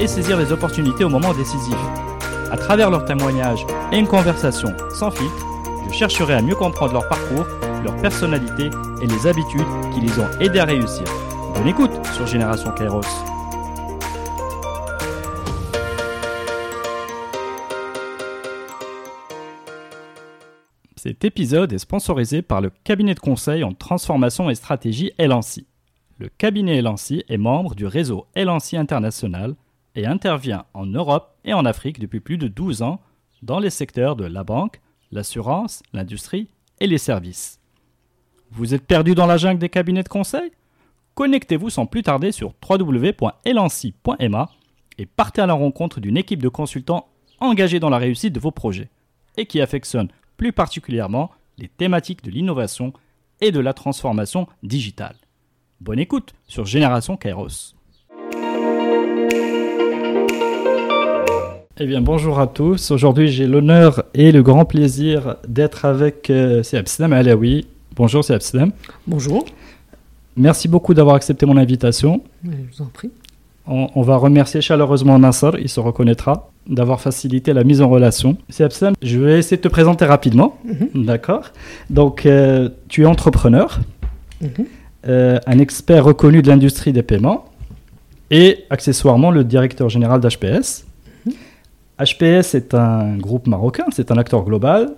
et saisir les opportunités au moment décisif. À travers leurs témoignages et une conversation sans filtre, je chercherai à mieux comprendre leur parcours, leur personnalité et les habitudes qui les ont aidés à réussir. Bonne écoute sur Génération Kairos. Cet épisode est sponsorisé par le cabinet de conseil en transformation et stratégie Elancy. Le cabinet Elancy est membre du réseau Elancy International et intervient en Europe et en Afrique depuis plus de 12 ans dans les secteurs de la banque, l'assurance, l'industrie et les services. Vous êtes perdu dans la jungle des cabinets de conseil? Connectez-vous sans plus tarder sur www.elancy.ma et partez à la rencontre d'une équipe de consultants engagés dans la réussite de vos projets et qui affectionnent plus particulièrement les thématiques de l'innovation et de la transformation digitale. Bonne écoute sur Génération Kairos. Eh bien, bonjour à tous. Aujourd'hui, j'ai l'honneur et le grand plaisir d'être avec euh, Abslam Alaoui. Bonjour, c'est Abslam. Bonjour. Merci beaucoup d'avoir accepté mon invitation. Je vous en prie. On, va remercier chaleureusement Nassar, il se reconnaîtra, d'avoir facilité la mise en relation. C'est Abslam, je vais essayer de te présenter rapidement. Mhm. D'accord Donc, euh, tu es entrepreneur, mhm. euh, un expert reconnu de l'industrie des paiements et accessoirement le directeur général d'HPS. HPS est un groupe marocain, c'est un acteur global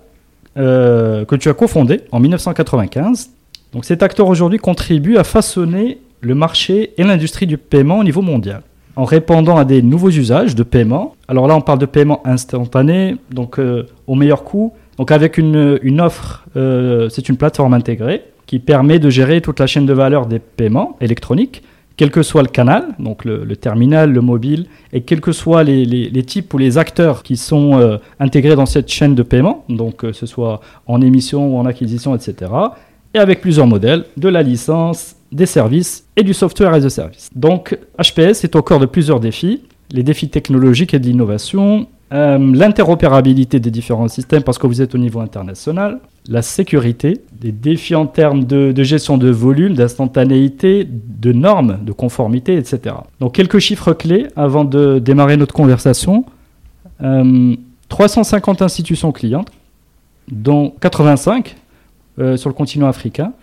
euh, que tu as cofondé en 1995. Donc cet acteur aujourd'hui contribue à façonner le marché et l'industrie du paiement au niveau mondial en répondant à des nouveaux usages de paiement. Alors là, on parle de paiement instantané, donc euh, au meilleur coût. Donc avec une, offre, euh, c'est une plateforme intégrée qui permet de gérer toute la chaîne de valeur des paiements électroniques quel que soit le canal, donc le, terminal, le mobile, et quels que soient les, types ou les acteurs qui sont euh, intégrés dans cette chaîne de paiement, donc que ce soit en émission ou en acquisition, etc. Et avec plusieurs modèles, de la licence, des services et du software as a service. Donc HPS est au cœur de plusieurs défis, les défis technologiques et de l'innovation, euh, l'interopérabilité des différents systèmes parce que vous êtes au niveau international, la sécurité, des défis en termes de, gestion de volume, d'instantanéité, de normes, de conformité, etc. Donc quelques chiffres clés avant de démarrer notre conversation. 350 euh, institutions clientes, dont 85 euh, sur le continent africain,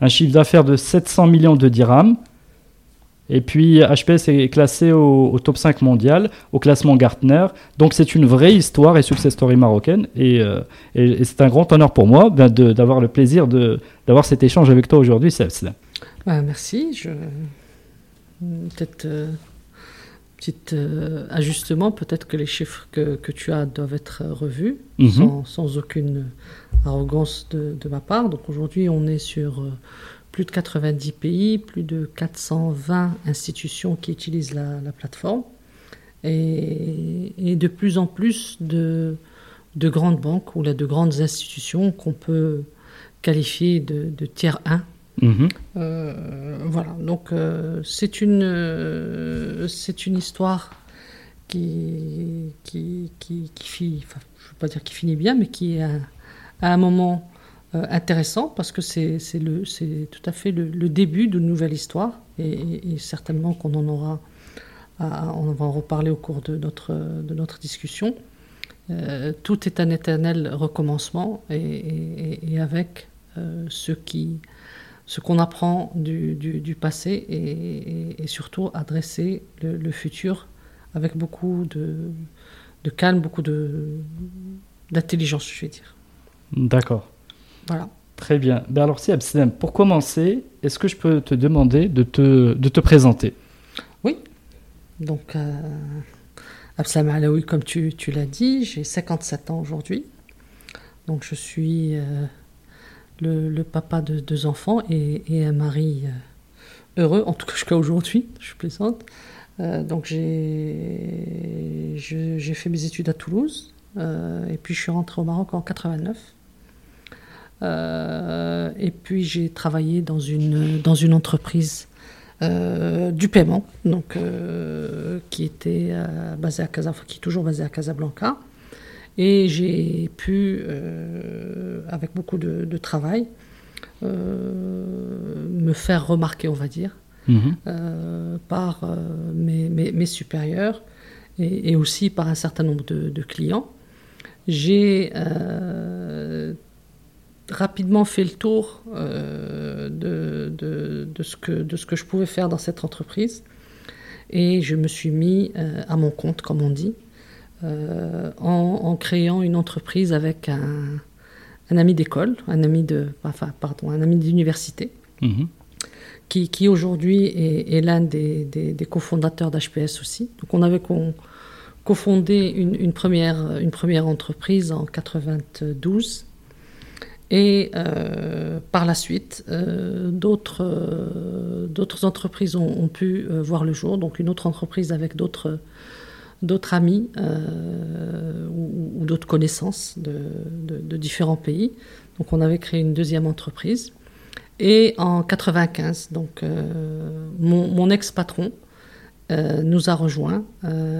un chiffre d'affaires de 700 millions de dirhams, et puis HPS est classé au, top 5 mondial, au classement Gartner. Donc c'est une vraie histoire et success story marocaine. Et, euh, c'est un grand honneur pour moi ben, d'avoir le plaisir d'avoir cet échange avec toi aujourd'hui, Sebs. merci. Je... Peut-être euh, petit euh, ajustement. Peut-être que les chiffres que, que, tu as doivent être revus mhm. sans, sans, aucune arrogance de, de ma part. Donc aujourd'hui, on est sur plus de 90 pays, plus de 420 institutions qui utilisent la, plateforme et, de plus en plus de, de grandes banques ou de grandes institutions qu'on peut qualifier de, tiers 1. Mhm. Euh, voilà, donc euh, c'est une, euh, c'est une histoire qui, qui, qui, finit, enfin, je ne veux pas dire qui finit bien, mais qui est à un moment intéressant parce que c'est tout à fait le, début d'une nouvelle histoire et, certainement qu'on en aura, va en reparler au cours de notre, de notre discussion. Euh, tout est un éternel recommencement et, avec euh, ce qui ce qu'on apprend du, du, passé et, surtout adresser le, le, futur avec beaucoup de, de calme, beaucoup d'intelligence, je vais dire. D'accord. Voilà. Très bien. Ben alors, si Absalem, pour commencer, est-ce que je peux te demander de te, de te présenter? Oui. Donc, euh, Absalem Alaoui, comme tu, tu l'as dit, j'ai 57 ans aujourd'hui. Donc, je suis euh, le, le, papa de deux enfants et, et un mari euh, heureux, en tout cas jusqu'à aujourd'hui, je plaisante. donc j'ai fait mes études à Toulouse et puis je suis rentré au Maroc en 89. Et puis j'ai travaillé dans une, dans une entreprise du paiement, donc, qui était basée à Casablanca, qui est toujours basée à Casablanca. Et j'ai pu, euh, avec beaucoup de, travail, euh, me faire remarquer, on va dire, mhm. euh, par mes, supérieurs et, aussi par un certain nombre de, clients. J'ai rapidement fait le tour de, de, ce que, de ce que je pouvais faire dans cette entreprise et je me suis mis à mon compte, comme on dit. Euh, en, créant une entreprise avec un, ami d'école, un ami de, enfin, pardon, un ami d'université, mhm. qui, aujourd'hui est, l'un des, cofondateurs d'HPS aussi. Donc on avait cofondé une, première, une première entreprise en 92. Et euh, par la suite, euh, d'autres entreprises ont, ont, pu voir le jour. Donc une autre entreprise avec d'autres amis euh, ou, d'autres connaissances de, différents pays. Donc on avait créé une deuxième entreprise. Et en 95, donc euh, mon, ex-patron euh, nous a rejoints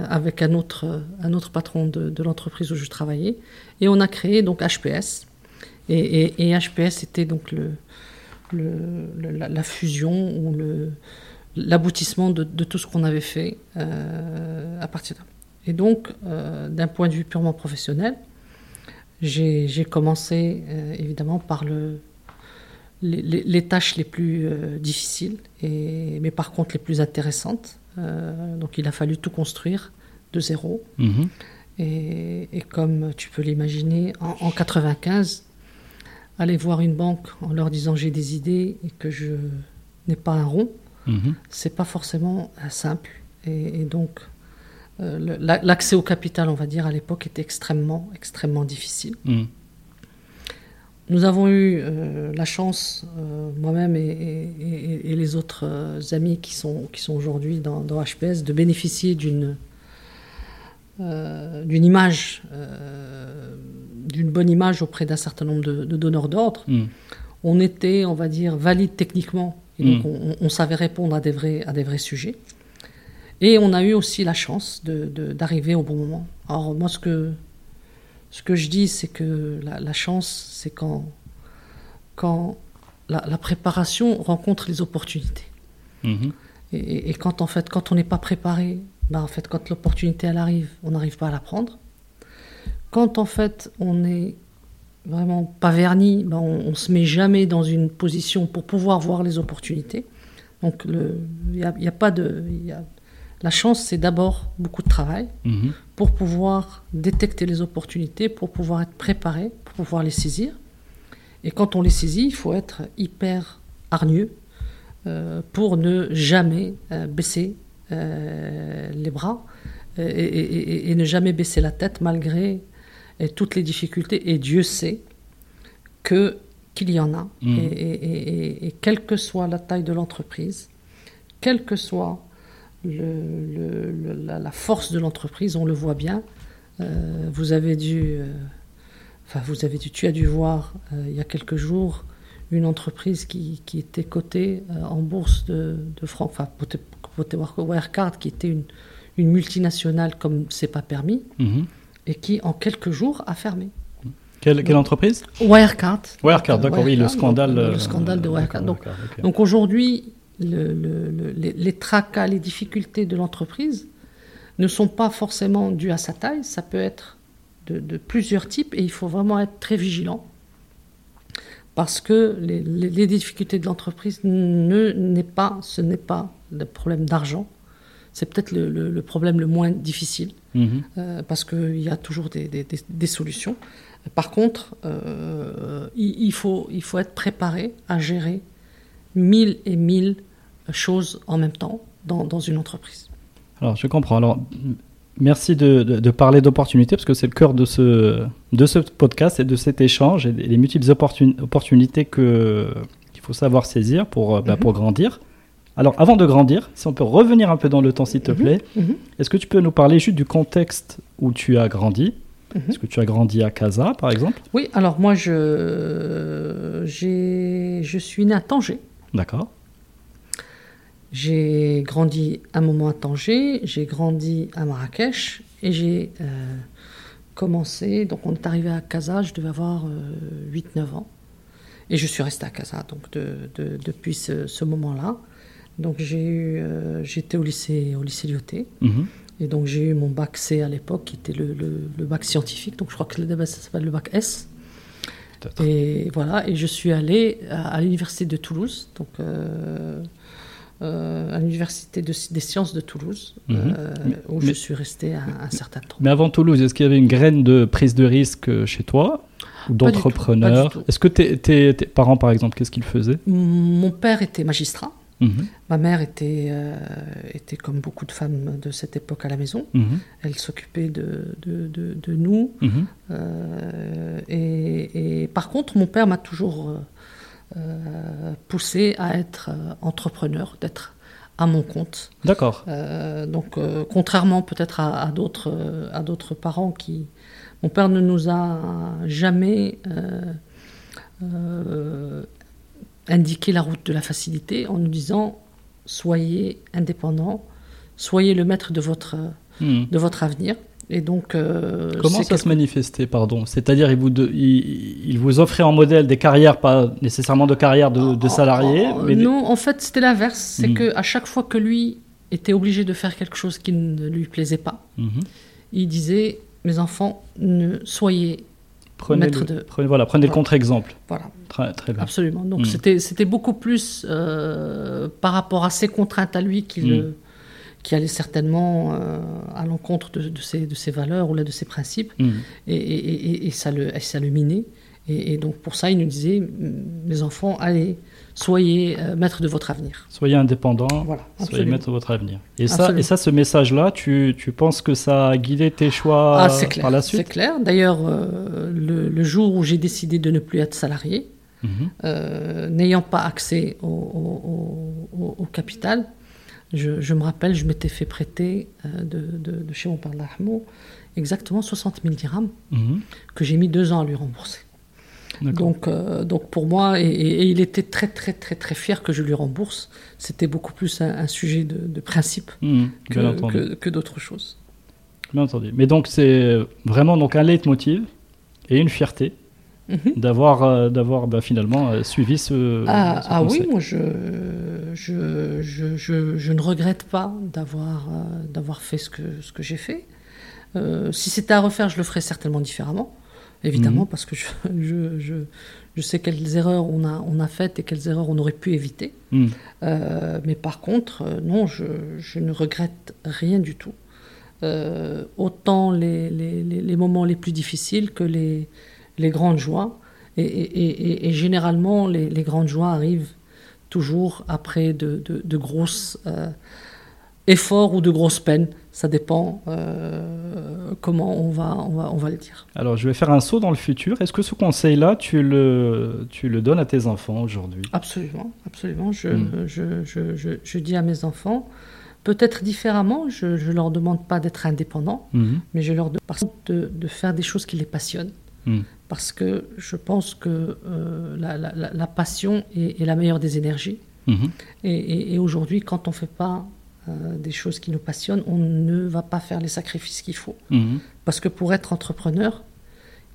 avec un autre, un autre patron de, l'entreprise où je travaillais. Et on a créé donc HPS. Et, HPS était donc le, la, fusion ou l'aboutissement de, tout ce qu'on avait fait à partir de et donc, euh, d'un point de vue purement professionnel, j'ai commencé euh, évidemment par le, les, tâches les plus euh, difficiles, et, mais par contre les plus intéressantes. donc il a fallu tout construire de zéro. Mhm. Et, comme tu peux l'imaginer, en, 1995, aller voir une banque en leur disant j'ai des idées et que je n'ai pas un rond, mhm. c'est pas forcément simple. Et, et donc euh, l'accès au capital, on va dire, à l'époque était extrêmement, extrêmement difficile. Mm. Nous avons eu euh, la chance, euh, moi-même et, les autres amis qui sont, qui sont aujourd'hui dans, HPS, de bénéficier d'une d'une image, d'une bonne image auprès d'un certain nombre de, donneurs d'ordre. Mm. On était, on va dire, valide techniquement, et donc mm. on, savait répondre à des vrais, à des vrais sujets. Et on a eu aussi la chance d'arriver au bon moment. Alors moi, ce que, ce que je dis, c'est que la, chance, c'est quand, quand la, préparation rencontre les opportunités. Mhm. Et, quand en fait, quand on n'est pas préparé, ben, en fait, quand l'opportunité elle arrive, on n'arrive pas à la prendre. Quand en fait on n'est vraiment pas verni, ben, on, ne se met jamais dans une position pour pouvoir voir les opportunités. Donc il n'y a, a, pas de, la chance, c'est d'abord beaucoup de travail mhm. pour pouvoir détecter les opportunités, pour pouvoir être préparé, pour pouvoir les saisir. Et quand on les saisit, il faut être hyper hargneux euh, pour ne jamais euh, baisser les bras et, ne jamais baisser la tête malgré toutes les difficultés. Et Dieu sait que qu'il y en a. Mhm. Et, quelle que soit la taille de l'entreprise, quelle que soit le, la, force de l'entreprise, on le voit bien. Euh, vous avez dû, euh, enfin vous avez dû, tu as dû voir euh, il y a quelques jours une entreprise qui, qui était cotée en bourse de, de France, enfin Wirecard, qui était une, une multinationale comme c'est pas permis, mhm. et qui en quelques jours a fermé. Quelle, quelle entreprise Wirecard. Wirecard, d'accord, oui, le scandale. le scandale de Wirecard. Donc, donc aujourd'hui, les, tracas, les difficultés de l'entreprise ne sont pas forcément dues à sa taille, ça peut être de, plusieurs types et il faut vraiment être très vigilant parce que les, difficultés de l'entreprise ne n'est pas, ce n'est pas le problème d'argent, c'est peut-être le, problème le moins difficile mhm. euh, parce qu'il y a toujours des, solutions. Par contre, euh, il, faut, il faut être préparé à gérer mille et mille choses en même temps dans, dans une entreprise. Alors, je comprends. Alors, merci de, de, parler d'opportunités parce que c'est le cœur de ce, de ce podcast et de cet échange et les multiples opportunités que, qu'il faut savoir saisir pour, bah, mhm. pour grandir. Alors, avant de grandir, si on peut revenir un peu dans le temps, s'il te mhm. plaît, mhm. est-ce que tu peux nous parler juste du contexte où tu as grandi? Mhm. Est-ce que tu as grandi à Casa, par exemple? Oui, alors moi, je, je suis né à Tanger. D'accord. J'ai grandi un moment à Tanger, j'ai grandi à Marrakech et j'ai euh, commencé, donc on est arrivé à Casa, je devais avoir 8-9 euh, ans. Et je suis resté à Casa donc depuis ce, moment-là. Donc j'ai eu, euh, j'étais au lycée, au lycée Lyoté. Mhm. Et donc j'ai eu mon bac C à l'époque, qui était le, le, bac scientifique. Donc je crois que ça s'appelle le bac S. Et voilà, et je suis allé à, l'université de Toulouse, donc euh, euh, à l'université de, des sciences de Toulouse, mhm. où je suis resté un, un, certain temps. Mais avant Toulouse, est-ce qu'il y avait une graine de prise de risque chez toi ou d'entrepreneur? Est-ce que tes, parents, par exemple, qu'est-ce qu'ils faisaient Mon père était magistrat. Mhm. Ma mère était, euh, était comme beaucoup de femmes de cette époque à la maison. Mhm. Elle s'occupait de, de, de, nous. Mhm. Euh, et, par contre, mon père m'a toujours euh, poussé à être entrepreneur, d'être à mon compte. D'accord. donc, contrairement peut-être à, à d'autres parents qui, mon père ne nous a jamais euh, indiqué la route de la facilité en nous disant soyez indépendant, soyez le maître de votre, hmm. de votre avenir. Et donc, euh, Comment ça se manifestait, pardon? C'est-à-dire, il vous, il, vous offrait en modèle des carrières, pas nécessairement de carrière de, de salarié mais Non, en fait, c'était l'inverse. C'est hmm. qu'à chaque fois que lui était obligé de faire quelque chose qui ne lui plaisait pas, hmm. il disait mes enfants, ne soyez prenez de... Prenez, voilà, prenez le contre-exemple. Voilà. Très, très bien. Absolument. Donc mm. c'était beaucoup plus euh, par rapport à ses contraintes à lui qui, mm. qui allait certainement euh, à l'encontre de, de, ses, de ses valeurs ou là, de ses principes. Mm. Et, et, et, ça le, ça le minait. Et, donc pour ça, il nous disait, mes enfants, allez, soyez euh, maître de votre avenir. Soyez indépendant, soyez maître de votre avenir. Et ça, et ça, ce message-là, tu, tu, penses que ça a guidé tes choix ah, par la suite? C'est clair. D'ailleurs, euh, le, jour où j'ai décidé de ne plus être salarié, mhm. euh, n'ayant pas accès au, au, capital, je, je, me rappelle, je m'étais fait prêter de, de, chez mon père Lahmo exactement 60 000 dirhams mhm. que j'ai mis deux ans à lui rembourser. Donc, euh, donc pour moi, et, il était très très très très fier que je lui rembourse. C'était beaucoup plus un, sujet de, principe mmh, que, que, d'autres choses. Bien entendu. Mais donc c'est vraiment donc un leitmotiv et une fierté mmh. d'avoir euh, d'avoir bah, finalement euh, suivi ce. Ah, ah oui, moi je je, je, je, je, ne regrette pas d'avoir d'avoir fait ce que ce que j'ai fait. si c'était à refaire, je le ferais certainement différemment évidemment, mhm. parce que je, je, je, sais quelles erreurs on a, on a faites et quelles erreurs on aurait pu éviter. Mhm. Euh, mais par contre, euh, non, je, je, ne regrette rien du tout. Euh, autant les, les, les, moments les plus difficiles que les, les grandes joies. Et, et, et, généralement, les, grandes joies arrivent toujours après de, de, de grosses efforts ou de grosses peines. Ça dépend euh, comment on va, on, va, on va le dire. Alors, je vais faire un saut dans le futur. Est-ce que ce conseil-là, tu le, tu le donnes à tes enfants aujourd'hui? Absolument, absolument. Je, hmm. je, je, je, dis à mes enfants, peut-être différemment, je ne leur demande pas d'être indépendants, hmm. mais je leur demande de, de, faire des choses qui les passionnent. Hmm. Parce que je pense que euh, la, la, la, passion est, est, la meilleure des énergies. Et, et, et aujourd'hui, quand on ne fait pas euh, des choses qui nous passionnent, on ne va pas faire les sacrifices qu'il faut. Mhm. Parce que pour être entrepreneur,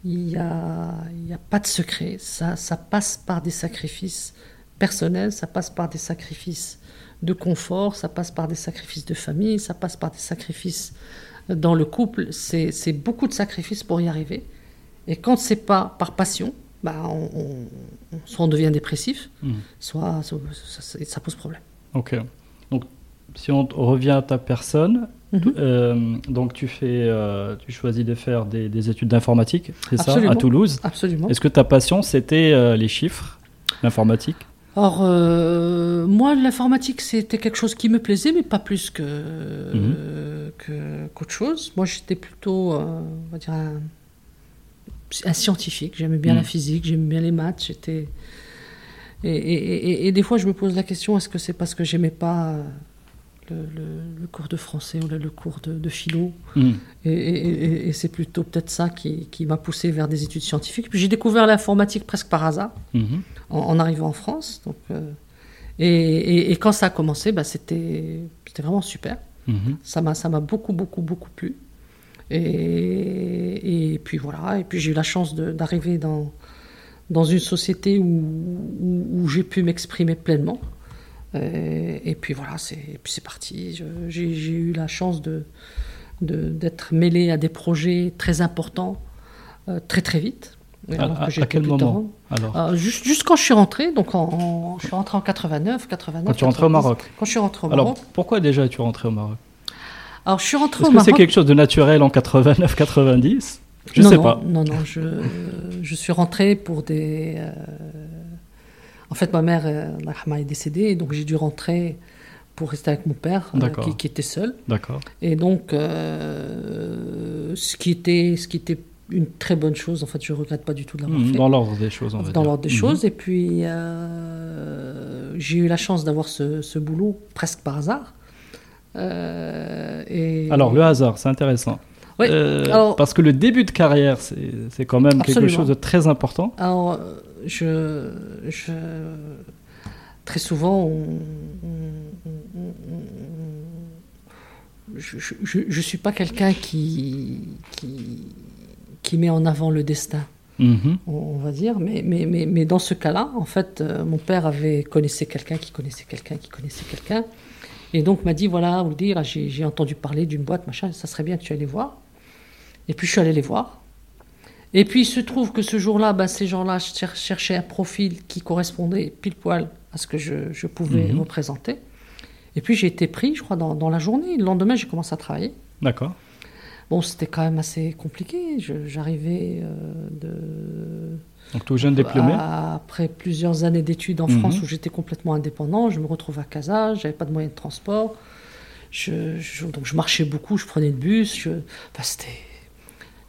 il n'y a, a, pas de secret. Ça, ça passe par des sacrifices personnels, ça passe par des sacrifices de confort, ça passe par des sacrifices de famille, ça passe par des sacrifices dans le couple. C'est beaucoup de sacrifices pour y arriver. Et quand c'est pas par passion, bah on, soit on devient dépressif, mhm. soit ça, ça, ça, pose problème. Ok. Si on revient à ta personne, mhm. euh, donc tu fais, euh, tu choisis de faire des, études d'informatique, c'est ça, à Toulouse. Absolument. Est-ce que ta passion c'était euh, les chiffres, l'informatique? Or, moi, l'informatique, c'était quelque chose qui me plaisait, mais pas plus que, mhm. qu'autre chose. Moi, j'étais plutôt, on va dire, un, scientifique. J'aimais bien la mhm. physique, j'aimais bien les maths. J'étais, Et, des fois, je me pose la question est-ce que c'est parce que j'aimais pas le, cours de français ou le, cours de, philo hmm. Et, c'est plutôt peut-être ça qui, m'a poussé vers des études scientifiques. Puis j'ai découvert l'informatique presque par hasard hmm. en, arrivant en France. Donc, euh, et, quand ça a commencé, bah, c'était vraiment super. Hmm. Ça m'a beaucoup, beaucoup, beaucoup plu. Et, puis voilà, et puis j'ai eu la chance d'arriver dans, dans une société où, où, j'ai pu m'exprimer pleinement. Et, puis voilà, c'est parti. J'ai eu la chance de d'être mêlé à des projets très importants euh, très très vite. à, quel moment alors euh, juste, juste, quand je suis rentré, donc en, je suis rentré en 89, 89. Quand tu es rentré au Maroc Quand je suis rentré au Maroc. Alors pourquoi déjà es-tu rentré au Maroc? Alors, je suis rentrée Est-ce que c'est quelque chose de naturel en 89-90 Je ne sais pas. Non, non, je, je suis rentrée pour des. Euh, en fait, ma mère euh, est décédée, donc j'ai dû rentrer pour rester avec mon père, euh, qui, qui, était seul. D'accord. Et donc, ce, qui était, ce qui était une très bonne chose, en fait, je ne regrette pas du tout de l'avoir mmh, fait. Dans l'ordre des choses, on va Dans l'ordre des mmh. choses. Et puis, j'ai eu la chance d'avoir ce, ce, boulot presque par hasard. Euh, et... Alors, le hasard, c'est intéressant. Euh, parce que le début de carrière, c'est quand même quelque chose de très important. Alors, je, je très souvent, je ne suis pas quelqu'un qui, qui, qui, met en avant le destin. Mm-hmm. On va dire, mais, mais, mais, mais dans ce cas-là, en fait, euh, mon père avait connaissait quelqu'un qui connaissait quelqu'un qui connaissait quelqu'un, et donc m'a dit voilà, vous dire, j'ai entendu parler d'une boîte, machin, ça serait bien que tu ailles les voir. Et puis je suis allé les voir. Et puis il se trouve que ce jour-là, ben, ces gens-là cherchaient un profil qui correspondait pile poil à ce que je, pouvais mhm. représenter. Et puis j'ai été pris, je crois, dans, la journée. Le lendemain, j'ai commencé à travailler. D'accord. Bon, c'était quand même assez compliqué. J'arrivais euh, de donc tout jeune diplômé Après plusieurs années d'études en France mhm. où j'étais complètement indépendant, je me retrouve à Casa, j'avais pas de moyens de transport. Je, donc je marchais beaucoup, je prenais le bus. Je, enfin, c'était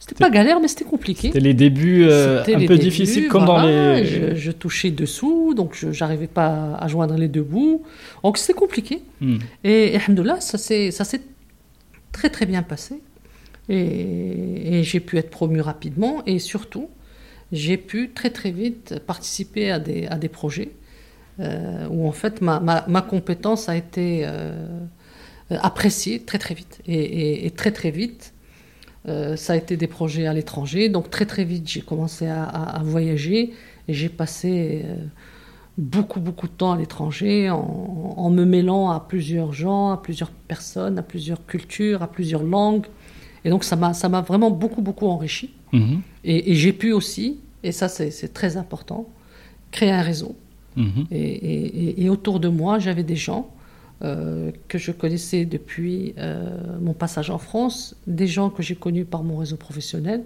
c'était pas galère, mais c'était compliqué. C'était les débuts euh, un peu difficiles, comme dans les. Je, touchais dessous, donc je n'arrivais pas à joindre les deux bouts. Donc c'était compliqué. Hmm. Et, et ça s'est très très bien passé. Et, et j'ai pu être promu rapidement. Et surtout, j'ai pu très très vite participer à des, à des projets euh, où en fait ma, ma, compétence a été euh, appréciée très très vite. Et, très très vite, euh, ça a été des projets à l'étranger. Donc très très vite, j'ai commencé à, à, voyager et j'ai passé beaucoup beaucoup de temps à l'étranger en, en, me mêlant à plusieurs gens, à plusieurs personnes, à plusieurs cultures, à plusieurs langues. Et donc ça m'a vraiment beaucoup beaucoup enrichi. Mhm. Et, j'ai pu aussi, et ça c'est très important, créer un réseau. Mhm. Et, autour de moi, j'avais des gens euh, que je connaissais depuis euh, mon passage en France, des gens que j'ai connus par mon réseau professionnel.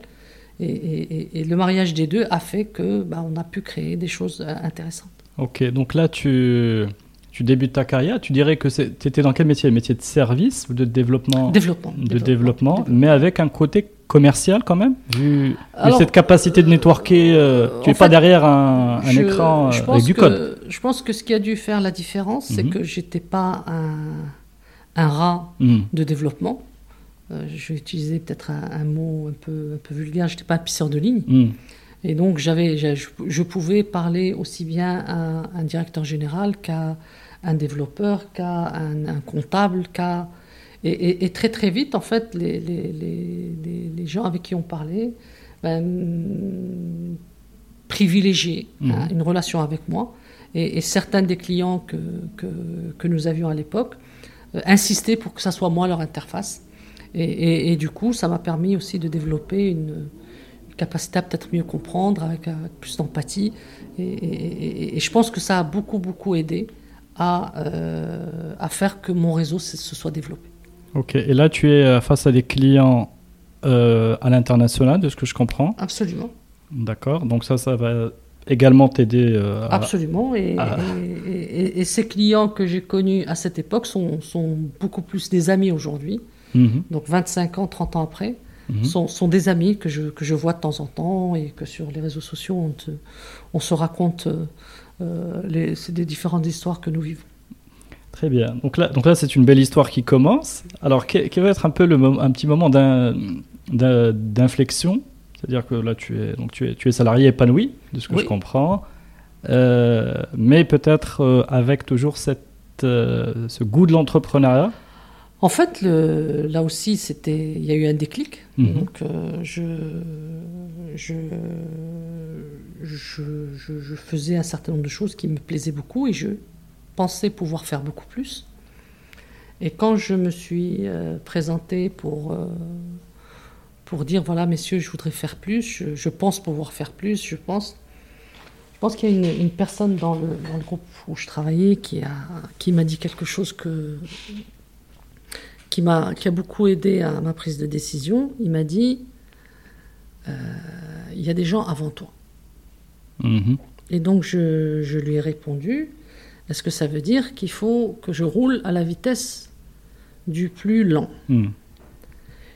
Et, le mariage des deux a fait que bah, on a pu créer des choses euh, intéressantes. Ok, donc là tu, tu débutes ta carrière, tu dirais que tu étais dans quel métier? Métier de service ou de développement? Développement. De développement, mais avec un côté commercial quand même Vu, cette capacité de networker, euh, tu n'es pas derrière un, écran euh, avec du code. Je pense que ce qui a dû faire la différence, c'est mhm. que j'étais pas un, un rat mhm. de développement. Euh, je vais utiliser peut-être un, mot un peu, un peu vulgaire, je n'étais pas un pisseur de ligne. Mhm. Et donc, j'avais, je, pouvais parler aussi bien à un directeur général qu'à un développeur, qu'à un, comptable, qu'à... Et, très très vite, en fait, les, les, les, gens avec qui on parlait ben, privilégiaient hein, mhm. une relation avec moi. Et, certains des clients que, que, que nous avions à l'époque euh, insistaient pour que ça soit moi leur interface. Et, du coup, ça m'a permis aussi de développer une, capacité à peut-être mieux comprendre, avec, plus d'empathie. Et, je pense que ça a beaucoup, beaucoup aidé à, euh, à faire que mon réseau se, soit développé. Ok, et là tu es euh, face à des clients euh, à l'international, de ce que je comprends Absolument. D'accord, donc ça, ça va également t'aider Absolument, et, et, ces clients que j'ai connus à cette époque sont, sont beaucoup plus des amis aujourd'hui. Mhm. Donc 25 ans, 30 ans après. Mhm. sont, sont, des amis que je, que je vois de temps en temps et que sur les réseaux sociaux on, on se raconte c'est des différentes histoires que nous vivons. Très bien. Donc là, donc là c'est une belle histoire qui commence. Alors, quel, va être un peu le un petit moment d'inflexion? C'est-à-dire que là, tu es, donc tu es, tu es salarié épanoui, de ce que je comprends, mais peut-être avec toujours cette, ce goût de l'entrepreneuriat en fait, le, là aussi, c'était, il y a eu un déclic. Mhm. Donc, euh, je, je, je, faisais un certain nombre de choses qui me plaisaient beaucoup et je pensais pouvoir faire beaucoup plus. Et quand je me suis euh, présentée pour, euh, pour dire voilà, messieurs, je voudrais faire plus, je, pense pouvoir faire plus, je pense. Je pense qu'il y a une, une personne dans le, dans le, groupe où je travaillais qui, a, qui m'a dit quelque chose que, qui m'a qui a beaucoup aidé à ma prise de décision. Il m'a dit euh, il y a des gens avant toi. Mhm. Et donc je, je, lui ai répondu est-ce que ça veut dire qu'il faut que je roule à la vitesse du plus lent mhm.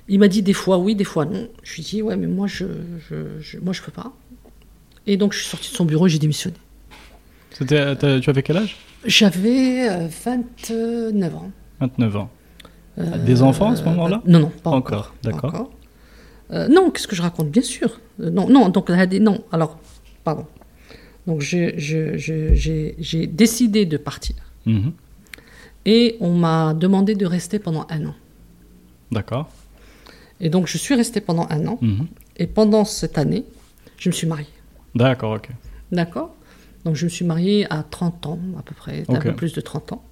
Il m'a dit des fois oui, des fois non. Je lui ai dit ouais, mais moi je, je, moi je peux pas. Et donc je suis sorti de son bureau et j'ai démissionné. tu avais quel âge? J'avais 29 euh, ans. 29 ans. Euh, des enfants à ce moment-là? Non, non, pas encore. D'accord. Euh, non, qu'est-ce que je raconte? Bien sûr. Euh, non, non, donc non. Alors, pardon. Donc j'ai décidé de partir. Mhm. Et on m'a demandé de rester pendant un an. D'accord. Et donc je suis resté pendant un an. Mhm. Et pendant cette année, je me suis mariée. D'accord, ok. D'accord. Donc je me suis mariée à 30 ans à peu près, un peu plus de 30 ans.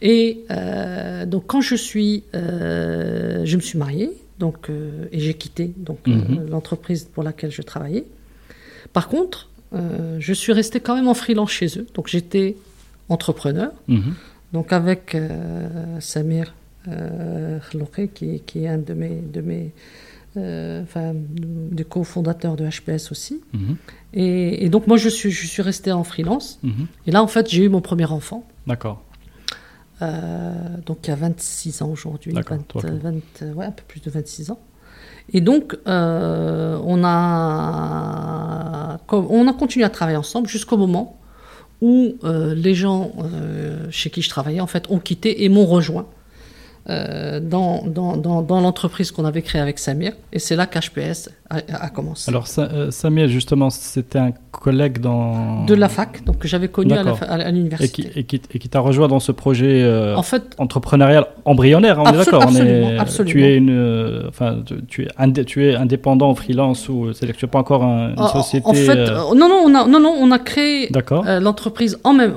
Et euh, donc quand je suis, euh, je me suis mariée, donc euh, et j'ai quitté donc mhm. l'entreprise pour laquelle je travaillais. Par contre, je suis restée quand même en freelance chez eux, donc j'étais entrepreneur, mhm. donc avec Samir Khlouqi, qui, qui, est un de mes, de mes enfin, des cofondateurs de HPS aussi. Mhm. Et, et, donc moi je suis, je suis restée en freelance. Et là en fait j'ai eu mon premier enfant. D'accord. Euh, donc il y a 26 ans aujourd'hui, 20, ouais, un peu plus de 26 ans. Et donc, euh, on, a, on a continué à travailler ensemble jusqu'au moment où euh, les gens chez qui je travaillais, en fait, ont quitté et m'ont rejoint. Euh, dans, dans, dans, l'entreprise qu'on avait créée avec Samir. Et c'est là qu'HPS a, a, commencé. Alors, euh, Samir, justement, c'était un collègue dans. De la fac, donc j'avais connu à l'université. Et qui, qui t'a rejoint dans ce projet euh, en fait, entrepreneurial embryonnaire, on est d'accord absolument, absolument. Tu es, une, enfin, tu, es tu es indépendant, freelance, ou c'est-à-dire que tu n'es pas encore une société. En fait, non, non, on a, non, non, on a créé l'entreprise en même,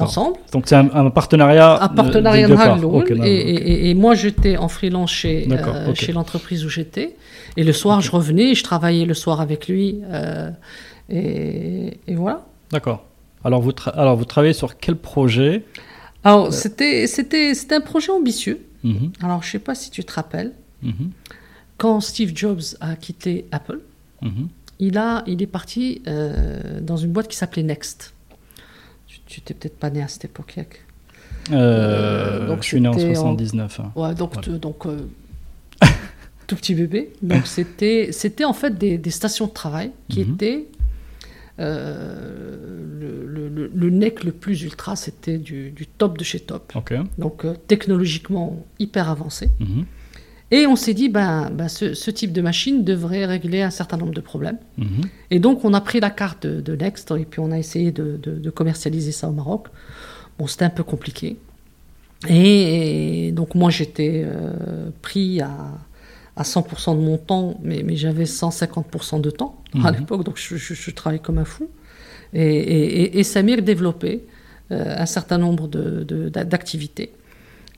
ensemble. Donc c'est un, partenariat. Un partenariat de, et, et, moi, j'étais en freelance chez, euh, chez l'entreprise où j'étais. Et le soir, je revenais, je travaillais le soir avec lui. Euh, et, voilà. D'accord. Alors vous, alors, vous travaillez sur quel projet? Alors, euh. c'était, c'était, c'était un projet ambitieux. Mhm. Alors, je ne sais pas si tu te rappelles. Mhm. Quand Steve Jobs a quitté Apple, mhm. il, a, il est parti dans une boîte qui s'appelait Next. Tu n'étais peut-être pas né à cette époque. Euh, donc je suis né en 79. Hein. Ouais, donc, donc euh, tout petit bébé. Donc c'était, c'était en fait des, des, stations de travail qui mhm. étaient euh, le, le, le, NEC le plus ultra, c'était du, du, top de chez top. Donc technologiquement hyper avancé. Mhm. Et on s'est dit, ben, ben ce, ce, type de machine devrait régler un certain nombre de problèmes. Mhm. Et donc, on a pris la carte de, de, Next et puis on a essayé de, de, de commercialiser ça au Maroc. Bon, c'était un peu compliqué. Et, donc moi j'étais euh, pris à, à 100% de mon temps, mais, mais j'avais 150% de temps à mhm. l'époque, donc je, je, travaillais comme un fou. Et, et, et Samir développait euh, un certain nombre d'activités.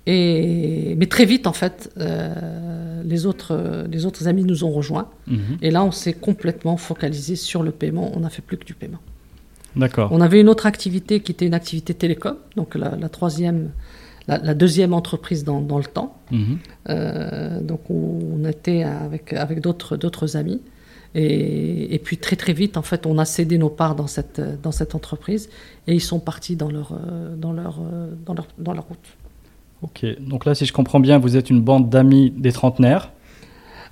De, et, mais très vite, en fait, euh, les, autres, les autres amis nous ont rejoints. Mhm. Et là, on s'est complètement focalisé sur le paiement. On n'a fait plus que du paiement. D'accord. On avait une autre activité qui était une activité télécom, donc la, troisième, la, deuxième entreprise dans, dans le temps. Mhm. Euh, donc on, était avec, avec d'autres, d'autres amis. Et, et, puis très très vite, en fait, on a cédé nos parts dans cette, dans cette entreprise et ils sont partis dans leur, dans leur, dans leur, dans leur route. Ok, donc là, si je comprends bien, vous êtes une bande d'amis des trentenaires.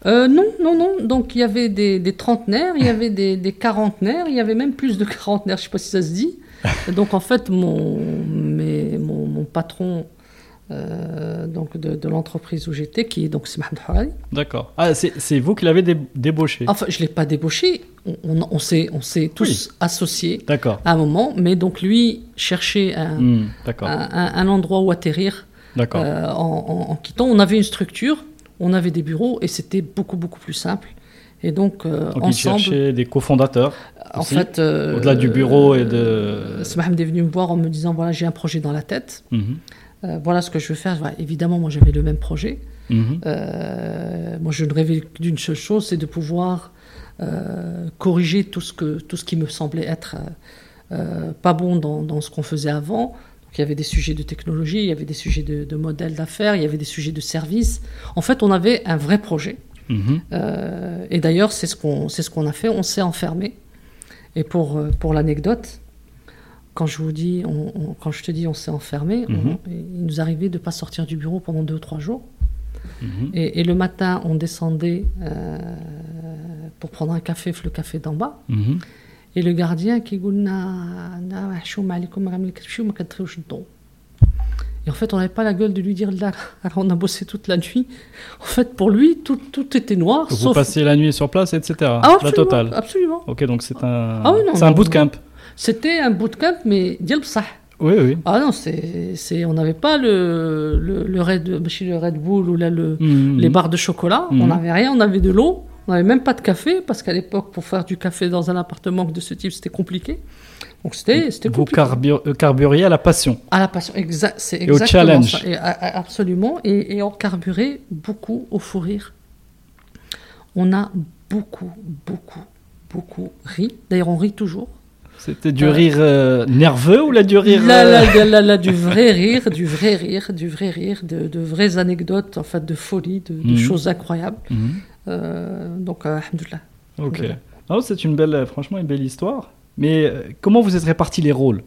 Euh, non, non, non. Donc il y avait des, des trentenaires, il y avait des, des, quarantenaires, il y avait même plus de quarantenaires, je ne sais pas si ça se dit. donc en fait, mon, mon, mon, patron euh, donc de, l'entreprise où j'étais, qui est donc Mohamed D'accord. Ah, c'est vous qui l'avez débauché Enfin, je ne l'ai pas débauché. On, on, s'est tous associés à un moment, mais donc lui cherchait un, hmm, un, endroit où atterrir euh, en, quittant. On avait une structure, on avait des bureaux et c'était beaucoup, beaucoup plus simple. Et donc, euh, donc ensemble. Des cofondateurs. En fait. Au-delà du bureau et de. Mohamed est venu me voir en me disant voilà, j'ai un projet dans la tête. Mhm. Euh, voilà ce que je veux faire. évidemment, moi j'avais le même projet. Mhm. Euh, moi je ne rêvais d'une seule chose, c'est de pouvoir euh, corriger tout ce, que, tout ce qui me semblait être pas bon dans, dans ce qu'on faisait avant. Il y avait des sujets de technologie, il y avait des sujets de, de modèles d'affaires, il y avait des sujets de services. En fait, on avait un vrai projet. Mhm. et d'ailleurs, c'est ce qu'on ce qu'on a fait. On s'est enfermé. Et pour, pour l'anecdote, quand je vous dis, quand je te dis on s'est enfermé, mhm. il nous arrivait de ne pas sortir du bureau pendant deux ou trois jours. Mhm. Et, le matin, on descendait euh, pour prendre un café, le café d'en bas. Et le gardien qui dit et en fait, on n'avait pas la gueule de lui dire là. Alors, on a bossé toute la nuit. En fait, pour lui, tout, tout était noir. Vous passez la nuit sur place, etc. Ah, la totale. Absolument. Ok, donc c'est un, ah c'est un bootcamp. C'était un bootcamp, mais dial Oui, oui. Ah non, c'est, c'est, on n'avait pas le, le, le, Red, le Red Bull ou là, le, mhm. les barres de chocolat. On mhm. n'avait rien, on avait de l'eau. On n'avait même pas de café, parce qu'à l'époque, pour faire du café dans un appartement de ce type, c'était compliqué. Donc c'était, c'était Vous euh, carburiez à la passion. À la passion, exact, c'est exactement et au challenge. Ça. Et, absolument. Et, et on carburait beaucoup au fou rire. On a beaucoup, beaucoup, beaucoup ri. D'ailleurs, on rit toujours. C'était du rire euh, nerveux ou la du rire là, là, du vrai rire, du vrai rire, du vrai rire, de, de vraies anecdotes, en fait, de folie, de, de mhm. choses incroyables. Mhm. Euh, donc, euh, Ok. Oh, c'est une belle, franchement, une belle histoire. Mais euh, comment vous êtes répartis les rôles?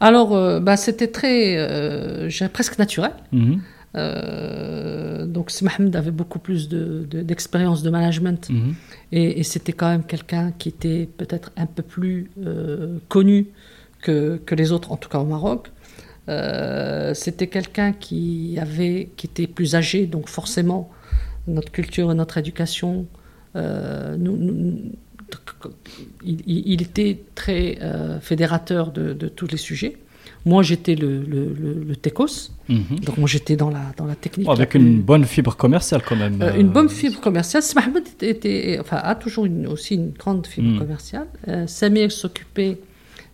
Alors, bah, c'était très, presque naturel. Mhm. Euh, donc Mohamed avait beaucoup plus d'expérience de, management mhm. et, c'était quand même quelqu'un qui était peut-être un peu plus euh, connu que, que, les autres, en tout cas au Maroc. Euh, c'était quelqu'un qui avait, qui était plus âgé, donc forcément notre culture et notre éducation, nous, il, il, était très fédérateur de, de, tous les sujets. Moi, j'étais le, le, le, TECOS, mhm. donc moi j'étais dans la, dans la technique. Oh, avec une bonne fibre commerciale quand même. Euh, une bonne fibre commerciale. Mohamed était, enfin, a toujours une, aussi une grande fibre mhm. commerciale. Euh, Samir s'occupait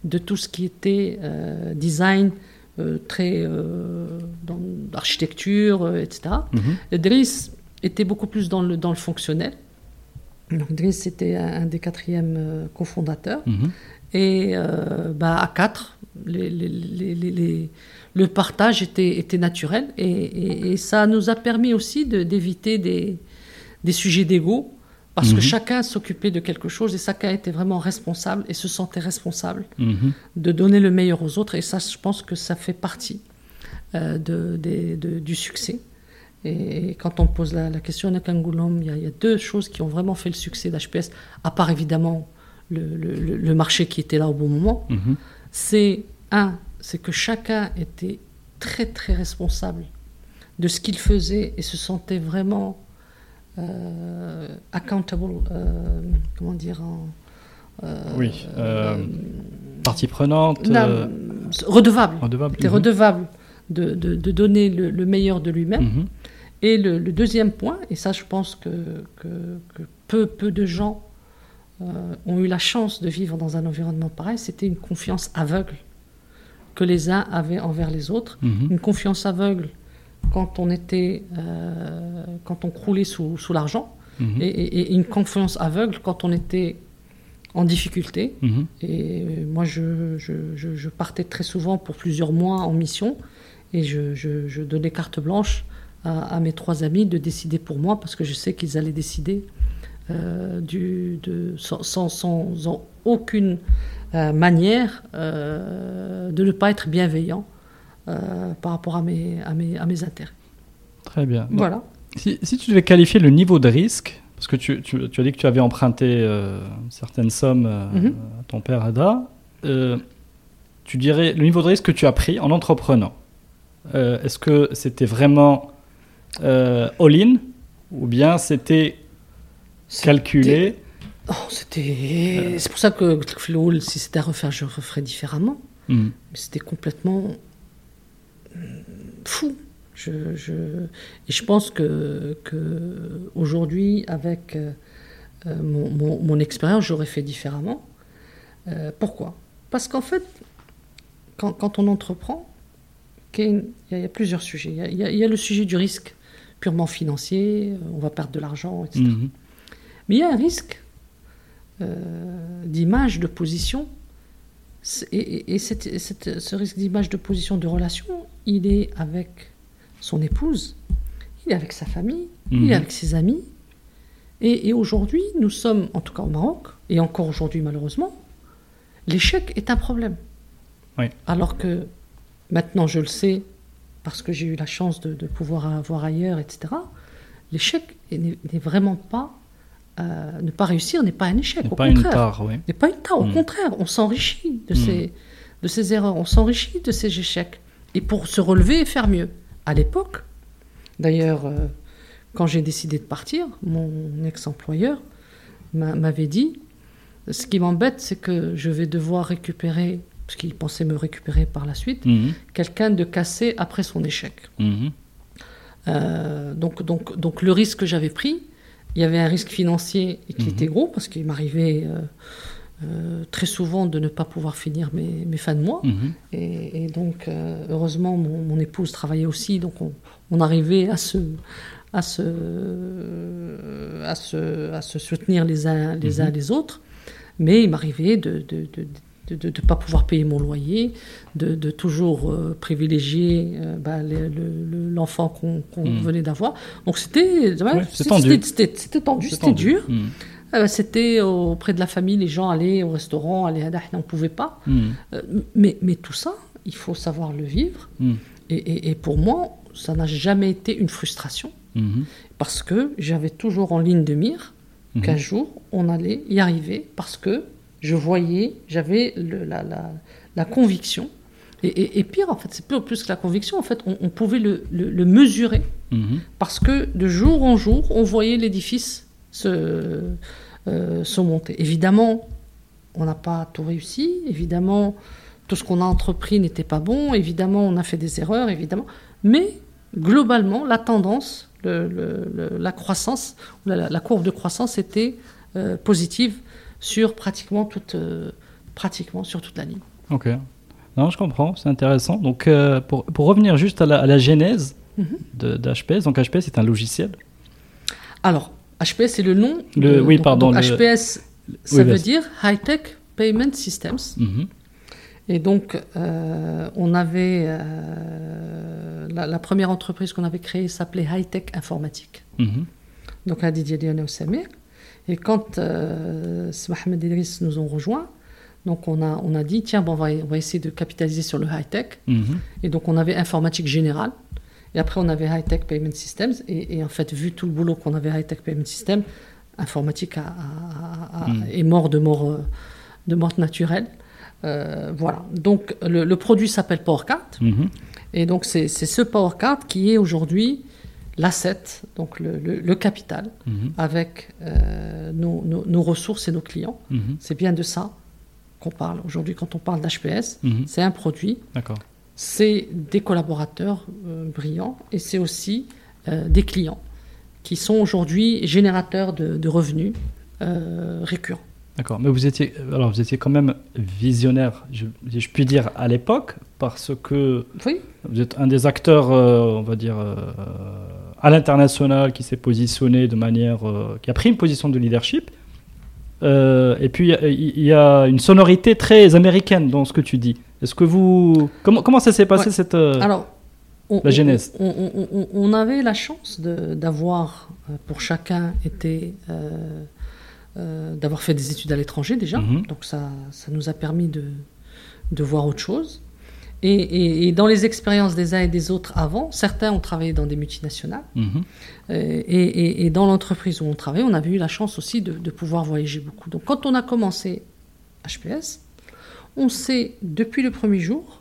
de tout ce qui était euh, design, très dans l'architecture, etc. Mm Driss était beaucoup plus dans le, dans le fonctionnel. Donc Driss était un, des quatrièmes cofondateurs. Mhm. Et bah, à quatre, les, les, le partage était, était naturel et, ça nous a permis aussi d'éviter des, des, sujets d'ego parce que mhm. chacun s'occupait de quelque chose et chacun était vraiment responsable et se sentait responsable mhm. de donner le meilleur aux autres et ça je pense que ça fait partie euh, de, de, du succès. Et quand on pose la, question à Kangoulom, il, il, y a deux choses qui ont vraiment fait le succès d'HPS, à part évidemment le, le, le, marché qui était là au bon moment. Mhm c'est un, c'est que chacun était très très responsable de ce qu'il faisait et se sentait vraiment euh, accountable, euh, comment dire euh, Oui, partie prenante. redevable. Redevable. Était mhm. redevable de, de, donner le, meilleur de lui-même. Mhm. Et le, deuxième point, et ça je pense que, que, que peu, peu de gens euh, ont eu la chance de vivre dans un environnement pareil, c'était une confiance aveugle que les uns avaient envers les autres. Mhm. Une confiance aveugle quand on était, euh, quand on croulait sous, sous l'argent, mhm. et, une confiance aveugle quand on était en difficulté. Mhm. Et moi, je, je, je, partais très souvent pour plusieurs mois en mission, et je, donnais carte blanche à, à, mes trois amis de décider pour moi, parce que je sais qu'ils allaient décider euh, du, de, sans, sans, aucune euh, manière euh, de ne pas être bienveillant par rapport à mes, à, mes, à mes intérêts. Très bien. Voilà. si, si, tu devais qualifier le niveau de risque, parce que tu, tu, tu as dit que tu avais emprunté certaines sommes mhm. à ton père Ada, tu dirais, le niveau de risque que tu as pris en entreprenant, euh, est-ce que c'était vraiment euh, all-in ou bien c'était calculé oh, c'était... C'est pour ça que si c'était à refaire, je referais différemment. Hmm. Mais c'était complètement hmm, fou. Je, je, et je pense que, que aujourd'hui, avec euh, mon, mon, expérience, j'aurais fait différemment. pourquoi? Parce qu'en fait, quand, quand, on entreprend, il y, a, plusieurs sujets. Il y a, le sujet du risque purement financier, on va perdre de l'argent, etc. Mhm. Mais il y a un risque euh, d'image, de position. Et, ce risque d'image, de position, de relation, il est avec son épouse, il est avec sa famille, il est mhm. avec ses amis. Et, aujourd'hui, nous sommes, en tout cas au Maroc, et encore aujourd'hui malheureusement, l'échec est un problème. Alors que Maintenant, je le sais parce que j'ai eu la chance de, pouvoir avoir ailleurs, etc. L'échec n'est vraiment pas. Euh, ne pas réussir n'est pas un échec. Au pas contraire. une tare, oui. N'est pas une tare. Au hmm. contraire, on s'enrichit de, ces, de ces erreurs, on s'enrichit de ces échecs. Et pour se relever et faire mieux. À l'époque, d'ailleurs, euh, quand j'ai décidé de partir, mon ex-employeur m'avait dit ce qui m'embête, c'est que je vais devoir récupérer parce qu'il pensait me récupérer par la suite, mhm. quelqu'un de cassé après son échec. Mhm. Euh, donc, donc, donc le risque que j'avais pris, il y avait un risque financier qui mhm. était gros, parce qu'il m'arrivait euh, euh, très souvent de ne pas pouvoir finir mes, mes fins de mois. Et, donc, heureusement, mon, épouse travaillait aussi, donc on, arrivait à se, à, se, à, se, à se soutenir les uns les, uns les autres. Mais il m'arrivait de, de, de de ne pas pouvoir payer mon loyer, de, de toujours euh, privilégier euh, bah, l'enfant qu'on hmm. venait d'avoir. Donc c'était tendu, c'était tendu, c'était dur. Hmm. Euh, c'était auprès de la famille, les gens allaient au restaurant, allaient à on ne pouvait pas. Hmm. mais, mais tout ça, il faut savoir le vivre. Et, et, pour moi, ça n'a jamais été une frustration. Parce que j'avais toujours en ligne de mire qu'un jour, on allait y arriver parce que je voyais, j'avais la, la, la, conviction. Et, et, pire, en fait, c'est plus, plus que la conviction, en fait, on, pouvait le, le, mesurer. Mhm. Parce que de jour en jour, on voyait l'édifice se, euh, se monter. Évidemment, on n'a pas tout réussi. Évidemment, tout ce qu'on a entrepris n'était pas bon. Évidemment, on a fait des erreurs, évidemment. Mais globalement, la tendance, le, la croissance, la, la, courbe de croissance était euh, positive sur pratiquement toute, euh, pratiquement sur toute la ligne. Ok. Non, je comprends, c'est intéressant. Donc, euh, pour, pour, revenir juste à la, à la genèse mhm. d'HPS, donc HPS est un logiciel Alors, HPS c'est le nom. Le, oui, pardon. HPS, ça veut dire High Tech Payment Systems. Mhm. Et donc, euh, on avait. la, première entreprise qu'on avait créée s'appelait High Tech Informatique. Mhm. Donc, à Didier Lionel Samir. Et quand euh, Mohamed Idriss nous ont rejoints, donc on a, on a dit, tiens, bon, on, va, on va essayer de capitaliser sur le high-tech. Mhm. Et donc on avait informatique générale. Et après, on avait high-tech payment systems. Et, en fait, vu tout le boulot qu'on avait high-tech payment system, informatique mhm. est mort de mort, euh, de mort naturelle. Euh, voilà. Donc le, produit s'appelle PowerCard. Mhm. Et donc c'est ce PowerCard qui est aujourd'hui l'asset, donc le, capital, mhm. avec euh, nos, ressources et nos clients. Mhm. C'est bien de ça qu'on parle aujourd'hui quand on parle d'HPS. Mhm. C'est un produit, c'est des collaborateurs euh, brillants et c'est aussi euh, des clients qui sont aujourd'hui générateurs de, revenus récurrents. D'accord, mais vous étiez, alors vous étiez quand même visionnaire, je, je puis dire, à l'époque, parce que vous êtes un des acteurs, on va dire, à l'international, qui s'est positionné de manière, euh, qui a pris une position de leadership. Euh, et puis il y, a une sonorité très américaine dans ce que tu dis. Est-ce que vous comment comment ça s'est passé cette euh, Alors, la genèse? on, avait la chance d'avoir pour chacun été d'avoir fait des études à l'étranger déjà, mm-hmm. donc ça, ça nous a permis de, de voir autre chose. Et, dans les expériences des uns et des autres avant, certains ont travaillé dans des multinationales. Mhm. Euh, et, dans l'entreprise où on travaille, on avait eu la chance aussi de, pouvoir voyager beaucoup. Donc quand on a commencé HPS, on s'est, depuis le premier jour,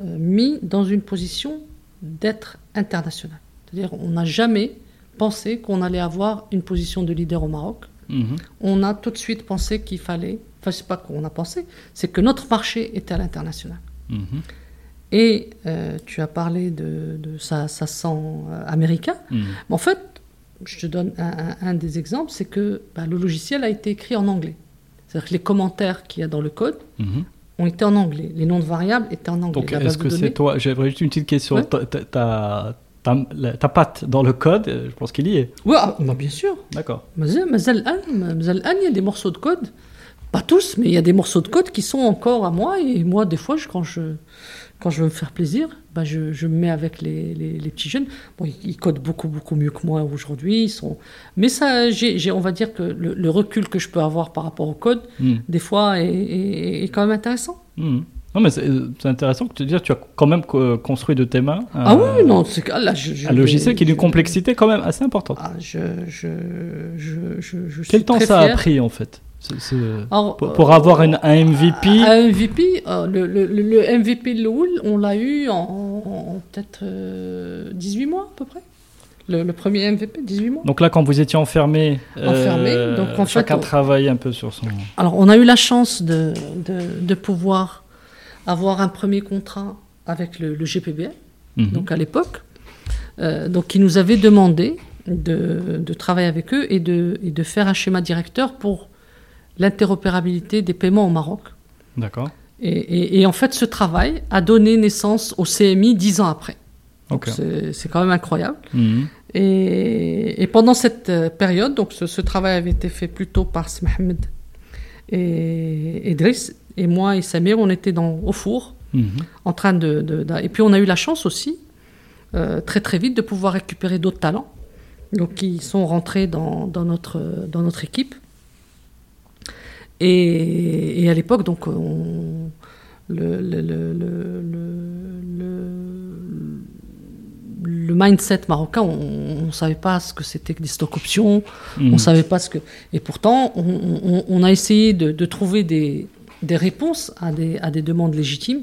euh, mis dans une position d'être international. C'est-à-dire on n'a jamais pensé qu'on allait avoir une position de leader au Maroc. Mhm. On a tout de suite pensé qu'il fallait, enfin c'est pas qu'on a pensé, c'est que notre marché était à l'international. Mhm. Et euh, tu as parlé de, ça, ça sent euh, américain. Mhm. Mais en fait, je te donne un, des exemples, c'est que bah, le logiciel a été écrit en anglais. C'est-à-dire que les commentaires qu'il y a dans le code ont été en anglais. Les noms de variables étaient en anglais. Donc, est-ce que c'est toi J'aimerais juste une petite question. Ta, ta, patte dans le code, je pense qu'il y est. Oui, ah, bah, bien sûr. D'accord. Mais il y a des morceaux de code. Pas tous, mais il y a des morceaux de code qui sont encore à moi. Et moi, des fois, quand je quand je veux me faire plaisir, bah je, je, me mets avec les, les, petits jeunes. Bon, ils, codent beaucoup, beaucoup mieux que moi aujourd'hui. Ils sont... Mais ça, j'ai, on va dire que le, recul que je peux avoir par rapport au code, hmm. des fois, est, est, quand même intéressant. Hmm. Non, mais c'est, intéressant que tu dire, tu as quand même construit de tes mains. ah oui, non, c'est là, je, un logiciel qui a une complexité quand même assez importante. Ah, je, je, je, Quel temps ça a pris en fait? Pour, avoir un, MVP Un MVP, euh, le, le, le, MVP Loul, on l'a eu en, peut-être 18 euh, mois à peu près. Le, premier MVP, 18 mois. Donc là, quand vous étiez enfermé, enfermé euh, donc en chacun fait, travaille un peu sur son. Alors, on a eu la chance de, de, pouvoir avoir un premier contrat avec le, GPBL, mhm. donc à l'époque, donc qui nous avait demandé de, de, travailler avec eux et de, et de faire un schéma directeur pour l'interopérabilité des paiements au Maroc. D'accord. Et, en fait, ce travail a donné naissance au CMI dix ans après. C'est quand même incroyable. Mhm. Et, pendant cette euh, période, donc ce, travail avait été fait plutôt par Mohamed et Idriss. Et moi et Samir, on était dans, au four, mhm. en train de, Et puis on a eu la chance aussi, euh, très très vite, de pouvoir récupérer d'autres talents. Donc qui sont rentrés dans, dans, notre, dans notre équipe. Et, à l'époque, donc, on, le, le, le, mindset marocain, on ne savait pas ce que c'était que des stock options, on mhm. savait pas ce que. Et pourtant, on, a essayé de, trouver des, des, réponses à des, à des demandes légitimes.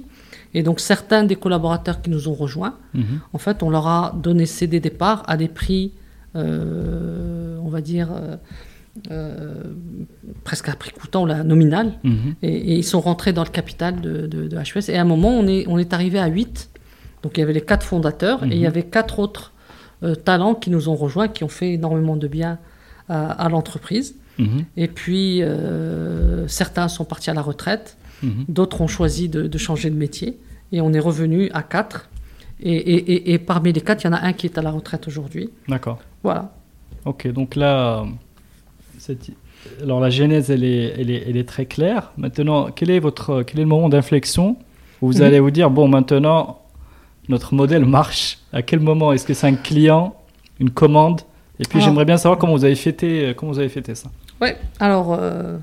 Et donc, certains des collaborateurs qui nous ont rejoints, mhm. en fait, on leur a donné CD départ à des prix, euh, on va dire, euh, presque à prix coûtant, la nominale, mhm. et, ils sont rentrés dans le capital de, de, HES. Et à un moment, on est, on est arrivé à 8. Donc il y avait les quatre fondateurs, et il y mhm. avait quatre autres euh, talents qui nous ont rejoints, qui ont fait énormément de bien à, l'entreprise. Mhm. Et puis, euh, certains sont partis à la retraite, d'autres ont choisi de, changer de métier, et on est revenu à quatre. Et, et, et, parmi les quatre, il y en a un qui est à la retraite aujourd'hui. D'accord. Voilà. Ok, donc là, alors la genèse, elle est, elle, est, elle est, très claire. Maintenant, quel est, votre, quel est le moment d'inflexion où vous mhm. allez vous dire, bon, maintenant, notre modèle marche À quel moment Est-ce que c'est un client, une commande? Et puis j'aimerais bien savoir comment vous avez fêté, comment vous avez fêté ça. Oui, alors, euh,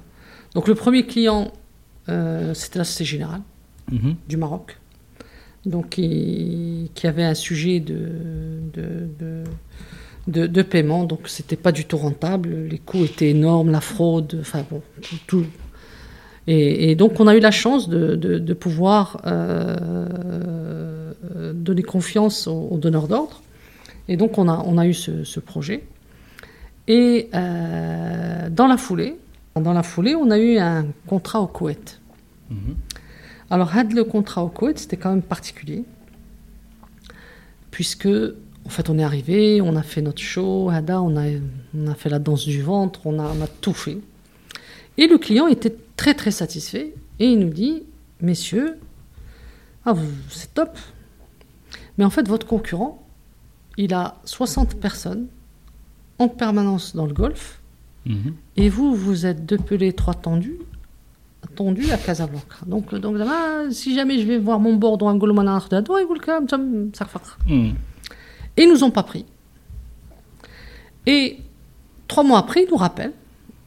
donc le premier client, euh, c'était la Société Générale mhm. du Maroc, donc qui, qui, avait un sujet de, de de, paiement, donc c'était pas du tout rentable. Les coûts étaient énormes, la fraude, enfin bon, tout. Et, donc on a eu la chance de, pouvoir euh, donner confiance aux, donneurs d'ordre. Et donc on a, on a eu ce, projet. Et euh, dans la foulée, dans la foulée, on a eu un contrat au Koweït. Mhm. Alors, le contrat au Koweït, c'était quand même particulier, puisque en fait, on est arrivé, on a fait notre show, Hada, on a, on a fait la danse du ventre, on a, on a tout fait. Et le client était très très satisfait et il nous dit, messieurs, ah, c'est top, mais en fait, votre concurrent, il a 60 personnes en permanence dans le golf, mhm. et vous, vous êtes deux pelés, trois tendus, tendus à Casablanca. Donc, donc si jamais je vais voir mon bord dans un golman ça ils nous ont pas pris. Et trois mois après, ils nous rappellent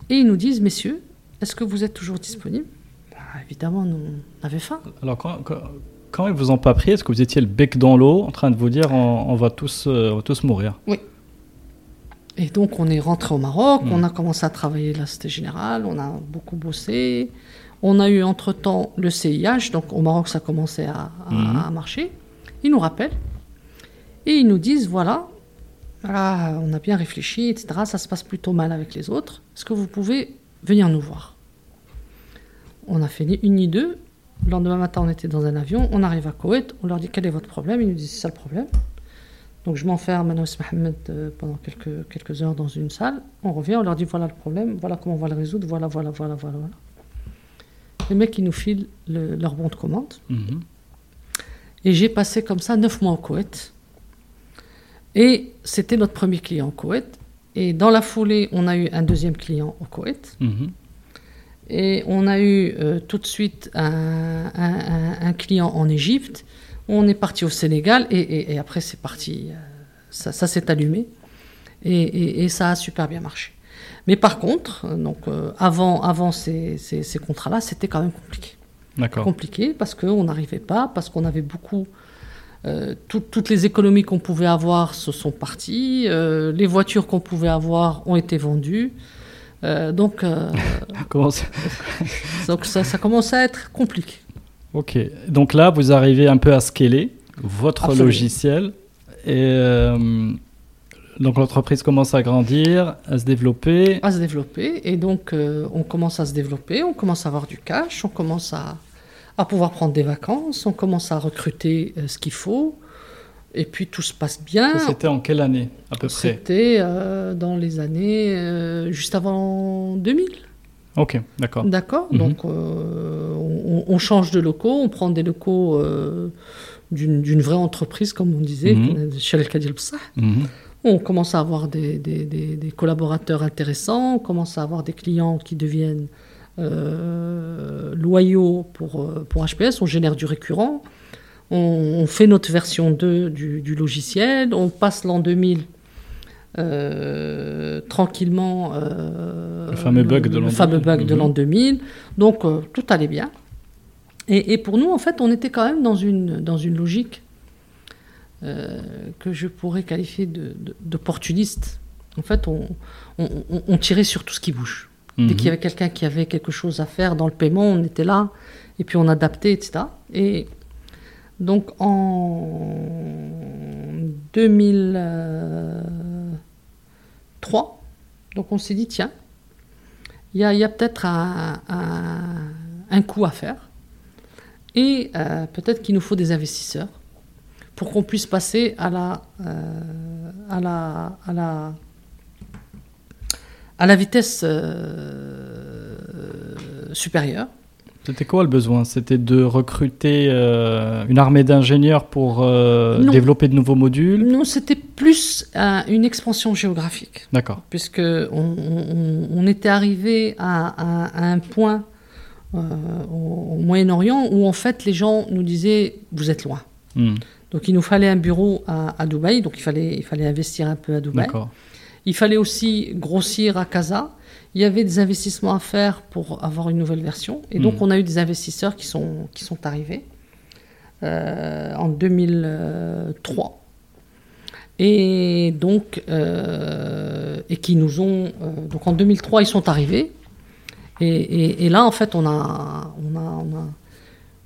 et ils nous disent, messieurs, est-ce que vous êtes toujours disponibles bah, Évidemment, nous, on avait faim. Alors, quand, quand, ils vous ont pas pris, est-ce que vous étiez le bec dans l'eau en train de vous dire, on, va, tous, euh, va tous mourir? Oui. Et donc, on est rentré au Maroc, hmm. on a commencé à travailler la Cité Générale, on a beaucoup bossé, On a eu entre-temps le CIH, donc au Maroc ça commençait à, à, marcher. Ils nous rappellent et ils nous disent voilà, on a bien réfléchi, etc. Ça se passe plutôt mal avec les autres. Est-ce que vous pouvez venir nous voir? On a fait ni une ni deux. Le lendemain matin, on était dans un avion, on arrive à Koweït, on leur dit quel est votre problème? Ils nous disent c'est ça le problème. Donc je m'enferme Mohamed euh, pendant quelques, quelques heures dans une salle. On revient, on leur dit voilà le problème, voilà comment on va le résoudre, voilà, voilà, voilà, voilà. voilà. Les mecs, ils nous filent leur bon de commande. Mhm. Et j'ai passé comme ça neuf mois au Koweït. Et c'était notre premier client au Koweït. Et dans la foulée, on a eu un deuxième client au Koweït. Mhm. Et on a eu euh, tout de suite un, client en Égypte. On est parti au Sénégal et, après c'est parti. Euh, ça, s'est allumé et, ça a super bien marché. Mais par contre, donc, euh, avant, avant ces, ces contrats-là, c'était quand même compliqué. Compliqué parce qu'on n'arrivait pas, parce qu'on avait beaucoup euh, toutes les économies qu'on pouvait avoir se sont parties, euh, les voitures qu'on pouvait avoir ont été vendues. Euh, donc, ça... donc ça, ça, commence à être compliqué. Ok, donc là vous arrivez un peu à scaler votre logiciel et donc l'entreprise commence à grandir, à se développer. À se développer et donc on commence à se développer, on commence à avoir du cash, on commence à, à pouvoir prendre des vacances, on commence à recruter euh, ce qu'il faut, et puis tout se passe bien. C'était en quelle année à peu près? C'était euh, dans les années euh, juste avant 2000. Ok, d'accord. D'accord, mhm. donc on, change de locaux, on prend des locaux d'une vraie entreprise, comme on disait, chez El Kadil On commence à avoir des, des, des, collaborateurs intéressants, on commence à avoir des clients qui deviennent euh, loyaux pour, euh, pour HPS, on génère du récurrent, on, fait notre version 2 du, logiciel, on passe l'an 2000 euh, tranquillement le fameux bug de l'an fameux bug de l'an 2000. Mhm. Donc tout allait bien. Et, pour nous, en fait, on était quand même dans une, dans une logique que je pourrais qualifier d'opportuniste. en fait, on, on, tirait sur tout ce qui bouge. Dès qu'il y mhm. avait quelqu'un qui avait quelque chose à faire dans le paiement, on était là, et puis on adaptait, etc. Et donc en 2003, donc on s'est dit, tiens, il y a, peut-être un, coup à faire, et euh, peut-être qu'il nous faut des investisseurs pour qu'on puisse passer à la, euh, à la, à la à la vitesse euh, supérieure. C'était quoi le besoin? C'était de recruter euh, une armée d'ingénieurs pour euh, développer de nouveaux modules? Non, c'était plus une expansion géographique. D'accord. Puisque on, était arrivé à, un point au, Moyen-Orient où en fait les gens nous disaient vous êtes loin. Hmm. Donc il nous fallait un bureau à, à, Dubaï, donc il fallait, il fallait investir un peu à Dubaï. D'accord. Il fallait aussi grossir à Casa. Il y avait des investissements à faire pour avoir une nouvelle version. Et donc, hmm. on a eu des investisseurs qui sont, qui sont arrivés euh, en 2003. Et donc, euh, et qui nous ont. Euh, donc, en 2003, ils sont arrivés. Et, là, en fait, on a, on a, on a,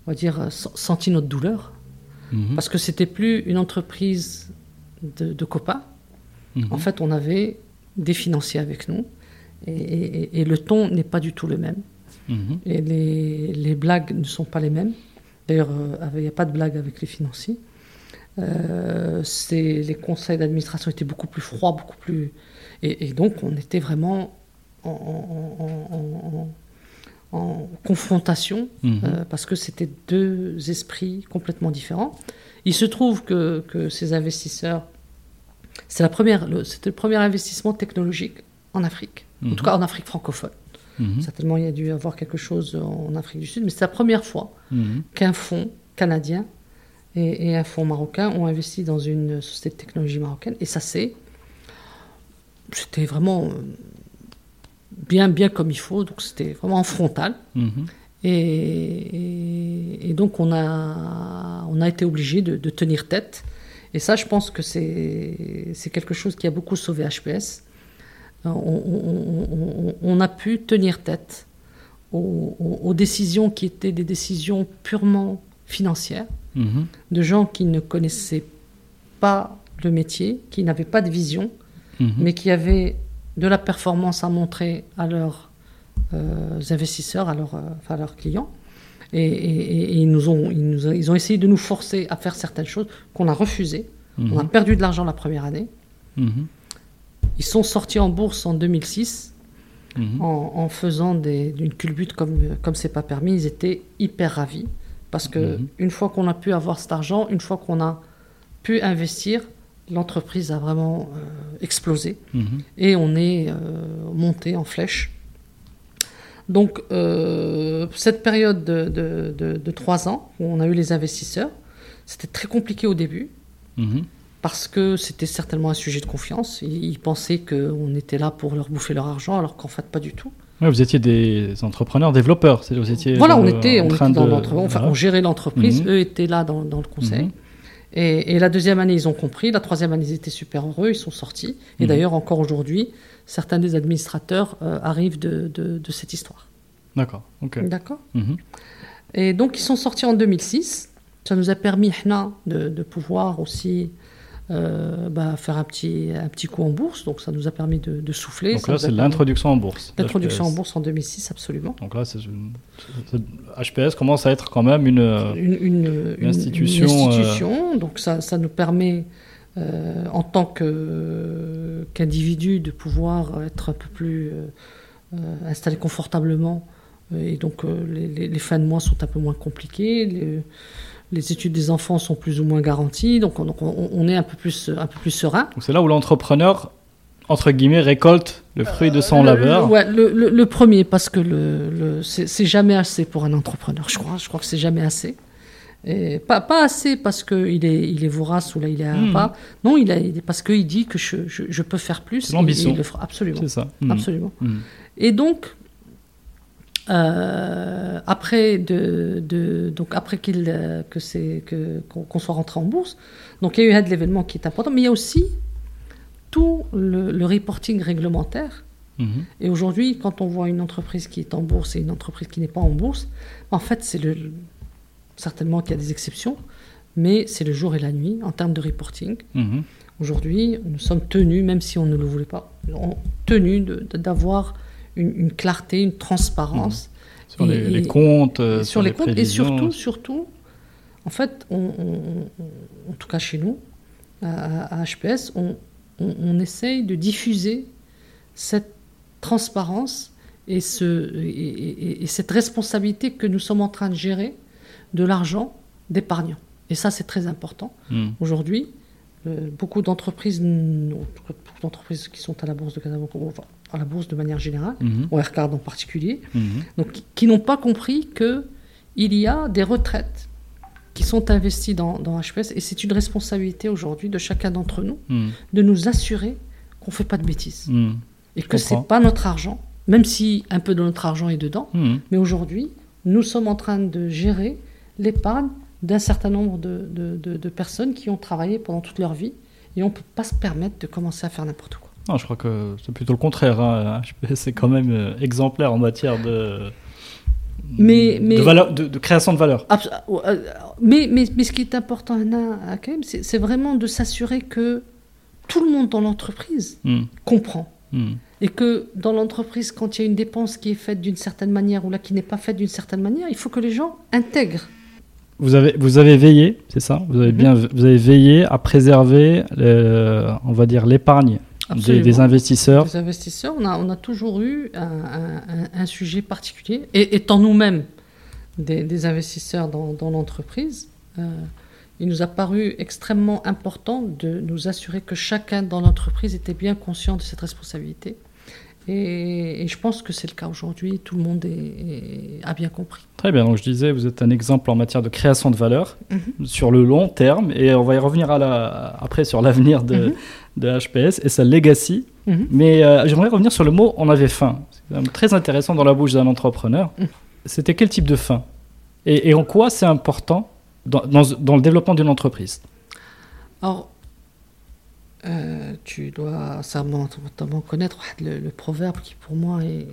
on va dire, senti notre douleur. Hmm. Parce que c'était plus une entreprise de, de copains Mhm. En fait, on avait des financiers avec nous et, le ton n'est pas du tout le même. Mhm. Et les, blagues ne sont pas les mêmes. D'ailleurs, euh, il n'y a pas de blague avec les financiers. Euh, les conseils d'administration étaient beaucoup plus froids, beaucoup plus. Et, donc, on était vraiment en, confrontation mhm. euh, parce que c'était deux esprits complètement différents. Il se trouve que, que ces investisseurs c'était, la première, le, c'était le premier investissement technologique en Afrique, en tout mhm. cas en Afrique francophone. Mhm. Certainement, il y a dû y avoir quelque chose en Afrique du Sud, mais c'est la première fois mhm. qu'un fonds canadien et, un fonds marocain ont investi dans une société de technologie marocaine. Et ça, c'est. C'était vraiment euh, bien, bien comme il faut, donc c'était vraiment en frontal. Et, et, donc, on a, on a été obligé de, de tenir tête et ça, je pense que c'est quelque chose qui a beaucoup sauvé HPS. On, a pu tenir tête aux, décisions qui étaient des décisions purement financières, mhm. de gens qui ne connaissaient pas le métier, qui n'avaient pas de vision, mhm. mais qui avaient de la performance à montrer à leurs euh, investisseurs, à leurs, à leurs clients. Et, ils, nous ont, ils, nous, ils, ont essayé de nous forcer à faire certaines choses qu'on a refusées. On a perdu de l'argent la première année. Ils sont sortis en bourse en 2006 mhm. en, faisant d'une culbute comme comme c'est pas permis. Ils étaient hyper ravis parce que mhm. une fois qu'on a pu avoir cet argent, une fois qu'on a pu investir, l'entreprise a vraiment euh, explosé mhm. et on est euh, monté en flèche. Donc euh, cette période de, de, trois ans où on a eu les investisseurs, c'était très compliqué au début parce que c'était certainement un sujet de confiance. Ils, pensaient qu'on était là pour leur bouffer leur argent, alors qu'en fait, pas du tout. vous étiez des entrepreneurs, développeurs. Vous étiez voilà, on était, on, était dans enfin, on gérait l'entreprise, mhm. eux étaient là dans, le conseil. Mhm. Et, la deuxième année, ils ont compris. La troisième année, ils étaient super heureux, ils sont sortis. Et mhm. d'ailleurs, encore aujourd'hui, certains des administrateurs euh, arrivent de, de, cette histoire. D'accord. D'accord? Et donc, ils sont sortis en 2006. Ça nous a permis, de, de pouvoir aussi euh, bah, faire un petit, un petit coup en bourse. Donc ça nous a permis de, souffler. Donc là, c'est l'introduction en bourse. L'introduction en bourse en 2006, absolument. Donc là, HPS commence à être quand même une, une, institution. Une institution. Donc ça, ça nous permet, euh, en tant qu'individu, de pouvoir être un peu plus euh, installé confortablement. Et donc les, les, fins de mois sont un peu moins compliquées. Les, les études des enfants sont plus ou moins garanties, donc on, est un peu plus, un peu plus serein. C'est là où l'entrepreneur, entre guillemets, récolte le fruit de son labeur. Le, le, premier, parce que le, c'est jamais assez pour un entrepreneur, je crois. Je crois que c'est jamais assez. Et pas, pas assez parce qu'il est, il est vorace ou là il est hmm. pas. Non, il a, parce qu'il dit que je, je, peux faire plus. L'ambition. Absolument. C'est ça. Hmm. Absolument. Hmm. Et donc, euh, après de, de, donc après qu'il euh, que c'est que qu'on soit rentré en bourse donc il y a eu l'événement qui est important mais il y a aussi tout le, reporting réglementaire mhm. et aujourd'hui quand on voit une entreprise qui est en bourse et une entreprise qui n'est pas en bourse en fait c'est le certainement qu'il y a des exceptions mais c'est le jour et la nuit en termes de reporting mhm. aujourd'hui nous sommes tenus même si on ne le voulait pas tenus d'avoir une, clarté, une transparence. Mmh. Sur les, comptes. Euh, sur, les, comptes et surtout, surtout, en fait, on, en tout cas chez nous, à, HPS, on, on, essaye de diffuser cette transparence et, ce, et, cette responsabilité que nous sommes en train de gérer de l'argent d'épargnants. Et ça, c'est très important. Mmh. Aujourd'hui, euh, beaucoup d'entreprises, beaucoup d'entreprises qui sont à la bourse de Casablanca, à la bourse de manière générale, mmh. au en particulier, mhm. donc, qui n'ont pas compris qu'il y a des retraites qui sont investies dans, dans HPS et c'est une responsabilité aujourd'hui de chacun d'entre nous mhm. de nous assurer qu'on ne fait pas de bêtises et que ce n'est pas notre argent, même si un peu de notre argent est dedans, mais aujourd'hui, nous sommes en train de gérer l'épargne d'un certain nombre de, de, personnes qui ont travaillé pendant toute leur vie et on ne peut pas se permettre de commencer à faire n'importe quoi. Non, je crois que c'est plutôt le contraire. Hein. C'est quand même euh, exemplaire en matière de, mais, mais, de, valeur, de, création de valeur. Euh, mais, mais, mais, ce qui est important, c'est vraiment de s'assurer que tout le monde dans l'entreprise hmm. comprend. Hmm. Et que dans l'entreprise, quand il y a une dépense qui est faite d'une certaine manière ou là qui n'est pas faite d'une certaine manière, il faut que les gens intègrent vous avez, vous avez veillé, c'est ça? Vous avez, bien, mhm. vous avez veillé à préserver, on va dire, l'épargne des, investisseurs. Investisseurs, on a, on a toujours eu un, un, sujet particulier. Et étant nous-mêmes des, investisseurs dans, dans l'entreprise, euh, il nous a paru extrêmement important de nous assurer que chacun dans l'entreprise était bien conscient de cette responsabilité et, je pense que c'est le cas aujourd'hui. Tout le monde a bien compris. Très bien. Donc je disais, vous êtes un exemple en matière de création de valeur mhm. sur le long terme. Et on va y revenir à la, après sur l'avenir de, mhm. de, HPS et sa legacy. Mhm. Mais euh, j'aimerais revenir sur le mot on avait faim. C'est très intéressant dans la bouche d'un entrepreneur. C'était quel type de faim? Et, en quoi c'est important dans, dans, dans le développement d'une entreprise? Alors, euh, tu dois certainement connaître le, proverbe qui pour moi est,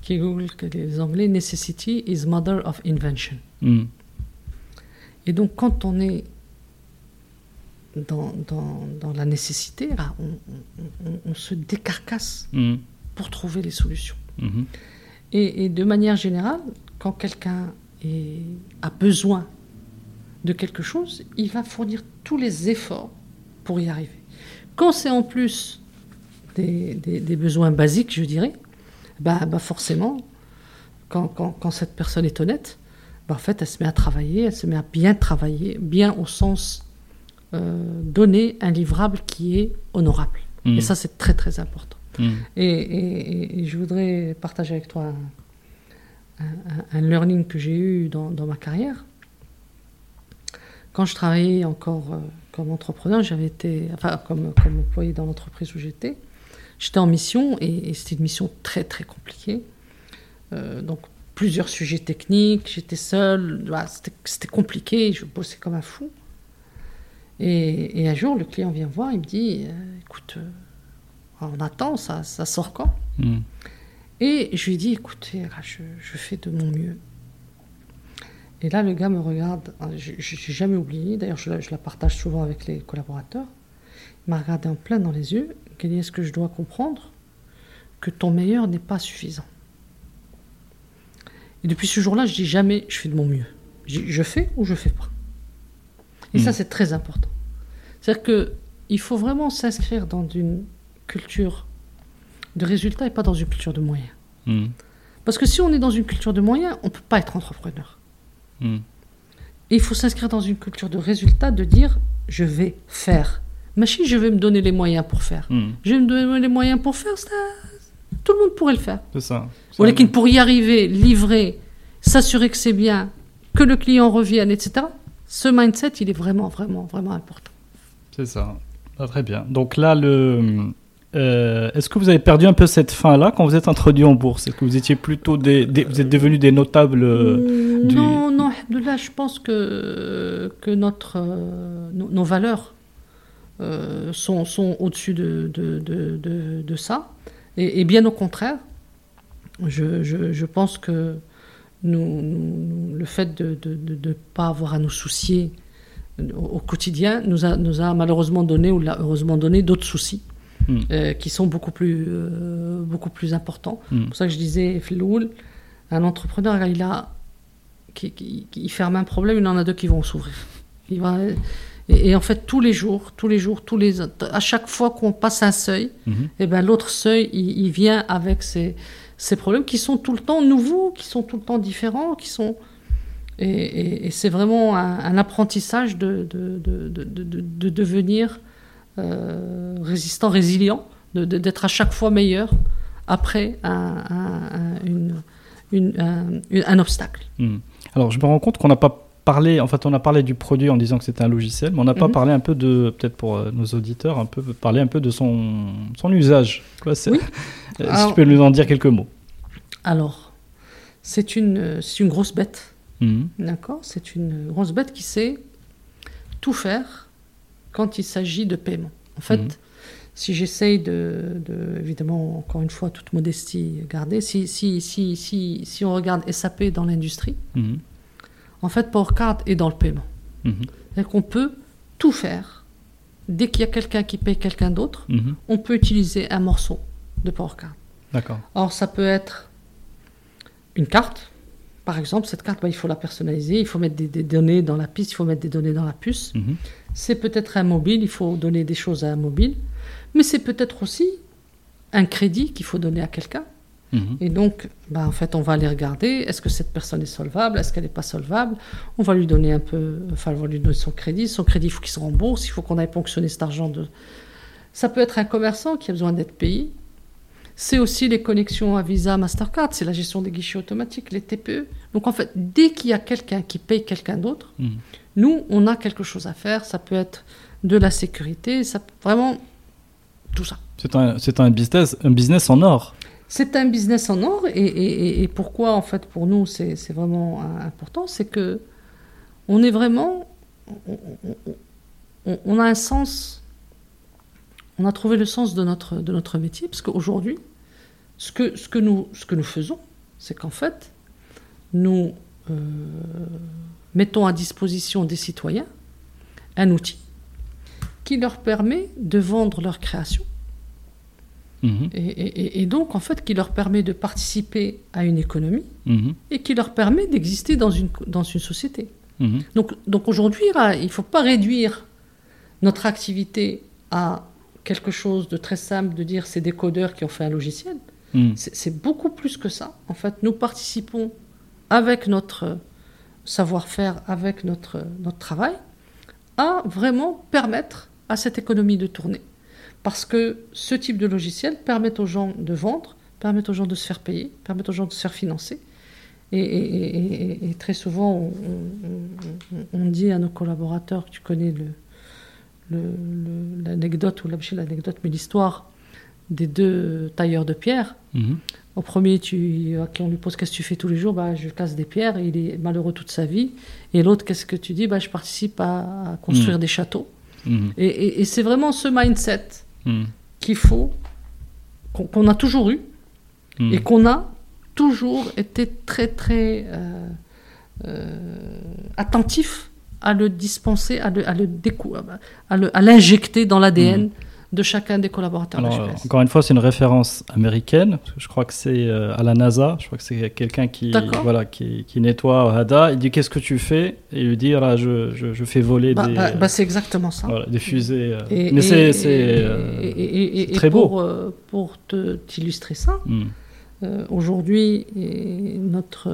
qui est Google, que les Anglais, Necessity is mother of invention. Hmm. Et donc, quand on est dans, dans, dans la nécessité, là, on, on- on se décarcasse Hmm. pour trouver les solutions. Mhm. Et, et de manière générale, quand quelqu'un a besoin de quelque chose, il va fournir tous les efforts pour y arriver. Quand c'est en plus des, des- des besoins basiques, je dirais, bah, bah forcément, quand, quand- quand cette personne est honnête, bah en fait, elle se met à travailler, elle se met à bien travailler, bien au sens euh, donner un livrable qui est honorable. Mhm. Et ça, c'est très très important. Hmm. Et, et- et je voudrais partager avec toi un, un- un learning que j'ai eu dans, dans ma carrière. Quand je travaillais encore euh, comme entrepreneur, j'avais été, enfin comme, comme employé dans l'entreprise où j'étais, j'étais en mission et, et c'était une mission très très compliquée. Euh, donc plusieurs sujets techniques, j'étais seule, voilà, c'était compliqué, je bossais comme un fou. Et, et un jour, le client vient voir, il me dit, euh, écoute, euh, on attend, ça, ça sort quand? Hmm. Et je lui dis, écoutez, là, je, je fais de mon mieux. Et là, le gars me regarde, hein, je n'ai jamais oublié, d'ailleurs je, la- je la partage souvent avec les collaborateurs, il m'a regardé en plein dans les yeux, il dit, est-ce que je dois comprendre que ton meilleur n'est pas suffisant? Et depuis ce jour-là, je dis jamais, je fais de mon mieux. Je, dis, je fais ou je fais pas. Et ça, Mm. c'est très important. C'est-à-dire que il faut vraiment s'inscrire dans une culture de résultats et pas dans une culture de moyens. Hmm. Parce que si on est dans une culture de moyens, on ne peut pas être entrepreneur. Hmm. Il faut s'inscrire dans une culture de résultats, de dire je vais faire. Machine, je vais me donner les moyens pour faire. Hmm. Je vais me donner les moyens pour faire, ça, tout le monde pourrait le faire. C'est ça. Voilà, qu'il pour y arriver, livrer, s'assurer que c'est bien, que le client revienne, etc. Ce mindset, il est vraiment, vraiment, vraiment important. C'est ça. Ah, très bien. Donc là, le, euh, est-ce que vous avez perdu un peu cette fin-là quand vous êtes introduit en bourse? Est-ce que vous étiez plutôt des, des- vous êtes devenus des notables euh, du- Non, non, là, je pense que, que notre, euh, nos, nos valeurs sont, sont au-dessus de, de, de, de- de ça. Et, et bien au contraire, je, je, je pense que nous, nous- le fait de ne pas avoir à nous soucier au, au quotidien nous a, nous a malheureusement donné, ou l'a heureusement donné, d'autres soucis. Mm. euh, qui sont beaucoup plus, euh, beaucoup plus importants. Mm. C'est pour ça que je disais, Filoul, un entrepreneur, il a, qui, qui- qui ferme un problème, il en a deux qui vont s'ouvrir. Il va, et, et en fait, tous les jours, tous les jours, tous les, à chaque fois qu'on passe un seuil, Mhm. et ben l'autre seuil, il, il vient avec ses, ses problèmes qui sont tout le temps nouveaux, qui sont tout le temps différents, qui sont et, et- et c'est vraiment un, un apprentissage de, de, de, de, de- de devenir euh, résistant, résilient, d'être à chaque fois meilleur après un, un- un- une- une- un, une- un obstacle. Hmm. Alors, je me rends compte qu'on n'a pas parlé, en fait, on a parlé du produit en disant que c'était un logiciel, mais on n'a pas Mhm. parlé un peu de, peut-être pour euh, nos auditeurs, un peu parler un peu de son, son usage. Quoi, Oui. Euh, si Alors- tu peux nous en dire quelques mots. Alors, c'est une, grosse bête. Mhm. D'accord? C'est une grosse bête qui sait tout faire quand il s'agit de paiement. En fait, Mhm. si j'essaye de, de- évidemment, encore une fois, toute modestie gardée, si, si, si, si, si on regarde SAP dans l'industrie, Mhm. en fait, PowerCard est dans le paiement. Mhm. C'est-à-dire qu'on peut tout faire. Dès qu'il y a quelqu'un qui paye quelqu'un d'autre, on peut utiliser un morceau de PowerCard. D'accord. Alors, ça peut être une carte. Par exemple, cette carte, bah, il faut la personnaliser, il faut mettre des, des données dans la piste, il faut mettre des données dans la puce. C'est peut-être un mobile, il faut donner des choses à un mobile. Mais c'est peut-être aussi un crédit qu'il faut donner à quelqu'un. Mhm. Et donc, bah, en fait, on va aller regarder, est-ce que cette personne est solvable, est-ce qu'elle n'est pas solvable? On va lui donner un peu, enfin, on va lui donner son crédit. Son crédit, il faut qu'il se rembourse, il faut qu'on aille ponctionner cet argent. De... Ça peut être un commerçant qui a besoin d'être payé. C'est aussi les connexions à Visa, Mastercard, c'est la gestion des guichets automatiques, les TPE. Donc, en fait, dès qu'il y a quelqu'un qui paye quelqu'un d'autre, Mhm. Nous, on a quelque chose à faire. Ça peut être de la sécurité, ça peut- vraiment tout ça. C'est un, c'est un business, un business en or. C'est un business en or et, et- pourquoi en fait pour nous c'est vraiment important, c'est que on est vraiment, on, on- on- on a un sens, on a trouvé le sens de notre, de notre métier parce qu'aujourd'hui, ce que, ce que, nous, ce que nous faisons, c'est qu'en fait, nous euh, mettons à disposition des citoyens un outil qui leur permet de vendre leur création. Mhm. Et, donc, en fait, qui leur permet de participer à une économie mhm. et qui leur permet d'exister dans une, dans une société. Mhm. Donc, donc aujourd'hui, il ne faut pas réduire notre activité à quelque chose de très simple, de dire c'est des codeurs qui ont fait un logiciel. C'est beaucoup plus que ça. En fait, nous participons avec notre savoir-faire, avec notre, notre travail, à vraiment permettre à cette économie de tourner. Parce que ce type de logiciel permet aux gens de vendre, permet aux gens de se faire payer, permet aux gens de se faire financer. Et, très souvent, on, dit à nos collaborateurs, tu connais l'anecdote, le, ou l'anecdote, mais l'histoire des deux tailleurs de pierre. Mhm. Au premier, tu, on lui pose qu'est-ce que tu fais tous les jours? Bah, Je casse des pierres, il est malheureux toute sa vie. Et l'autre, qu'est-ce que tu dis? Bah, Je participe à, construire mhm. des châteaux. Mhm. Et, c'est vraiment ce mindset qu'il faut, qu'on a toujours eu, et qu'on a toujours été très, très euh, euh, attentif à le dispenser, à le, à le, à l'injecter dans l'ADN de chacun des collaborateurs. Alors, encore une fois, c'est une référence américaine. Je crois que c'est euh, à la NASA. Je crois que c'est quelqu'un qui, voilà, qui, qui, nettoie au HADA. Il dit Qu'est-ce que tu fais? Et il lui dit ah, je, je, je, fais voler bah, des. Bah, bah, c'est exactement ça. Voilà, des fusées. Euh. Mais c'est très beau. Pour, euh, pour t'illustrer ça, hmm. aujourd'hui, notre.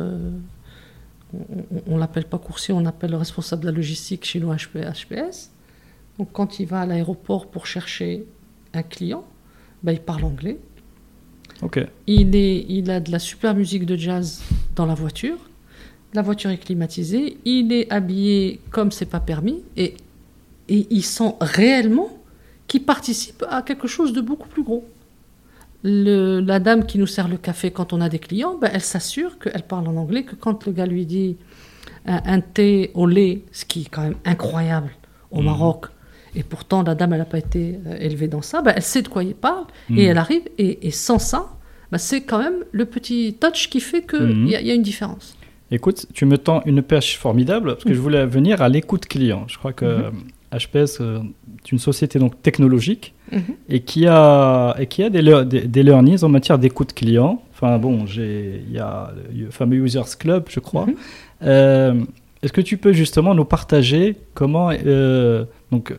on ne l'appelle pas coursier, on appelle le responsable de la logistique chez nous HPS donc quand il va à l'aéroport pour chercher un client, ben, il parle anglais. Il, est, il a de la super musique de jazz dans la voiture. La voiture est climatisée. Il est habillé comme c'est pas permis. Et, et il sent réellement qu'il participe à quelque chose de beaucoup plus gros. Le, la dame qui nous sert le café quand on a des clients, ben, elle s'assure qu'elle parle en anglais, que quand le gars lui dit un, thé au lait, ce qui est quand même incroyable au mmh. Maroc, et pourtant, la dame, elle n'a pas été euh, élevée dans ça. Bah, elle sait de quoi il parle et hmm. elle arrive. Et, sans ça, bah, c'est quand même le petit touch qui fait qu'il hmm. y, y, a une différence. Écoute, tu me tends une pêche formidable parce que je voulais venir à l'écoute client. Je crois que HPS euh, est une société donc technologique mhm. et qui a, et qui a des, des, learnings en matière d'écoute client. Enfin bon, il y a le fameux Users Club, je crois. Mhm. Euh, est-ce que tu peux justement nous partager comment donc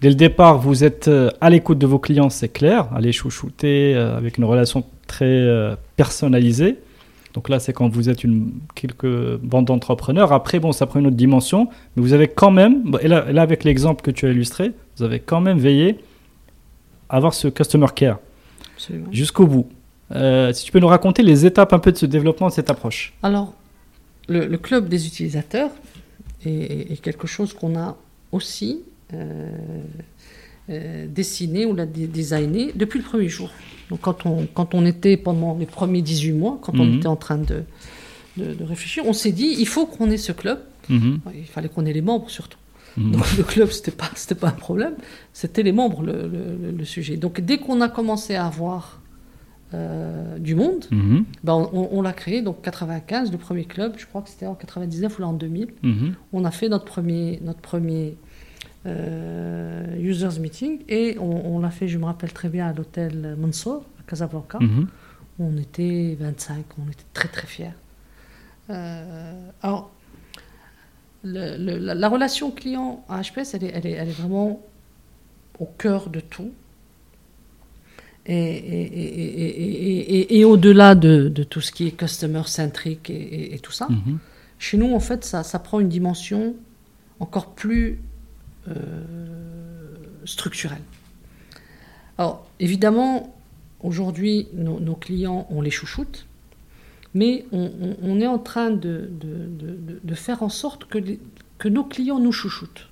Dès le départ, vous êtes euh, à l'écoute de vos clients, c'est clair, allez chouchouter euh, avec une relation très euh, personnalisée. Donc là, c'est quand vous êtes une quelques bandes d'entrepreneurs. Après, bon, ça prend une autre dimension, mais vous avez quand même, et là, avec l'exemple que tu as illustré, vous avez quand même veillé à avoir ce customer care jusqu'au bout. si tu peux nous raconter les étapes un peu de ce développement, de cette approche. Alors, le, club des utilisateurs est quelque chose qu'on a aussi euh, euh, dessiné ou l'a designé depuis le premier jour. Donc quand on, quand on était pendant les premiers 18 mois, quand on mhm. était en train de, de, réfléchir, on s'est dit, il faut qu'on ait ce club. Mhm. Il fallait qu'on ait les membres surtout. Mhm. Donc le club, ce n'était pas, pas un problème, c'était les membres le, le, sujet. Donc dès qu'on a commencé à avoir euh, du monde, ben on, on l'a créé, donc 95, le premier club, je crois que c'était en 99 ou en 2000. On a fait notre premier, notre premier users meeting et on, l'a fait, je me rappelle très bien, à l'hôtel Mansour, à Casablanca. Mhm. On était 25, on était très très fiers. Euh, alors, la, relation client à HPS, elle est, elle est, elle est vraiment au cœur de tout. Et, et, et, au-delà de, de, tout ce qui est customer centric et, tout ça, mhm. chez nous, en fait, ça, ça prend une dimension encore plus euh, structurelle. Alors, évidemment, aujourd'hui, nos, clients, on les chouchoute, mais on, est en train de, de, faire en sorte que, que, nos clients nous chouchoutent.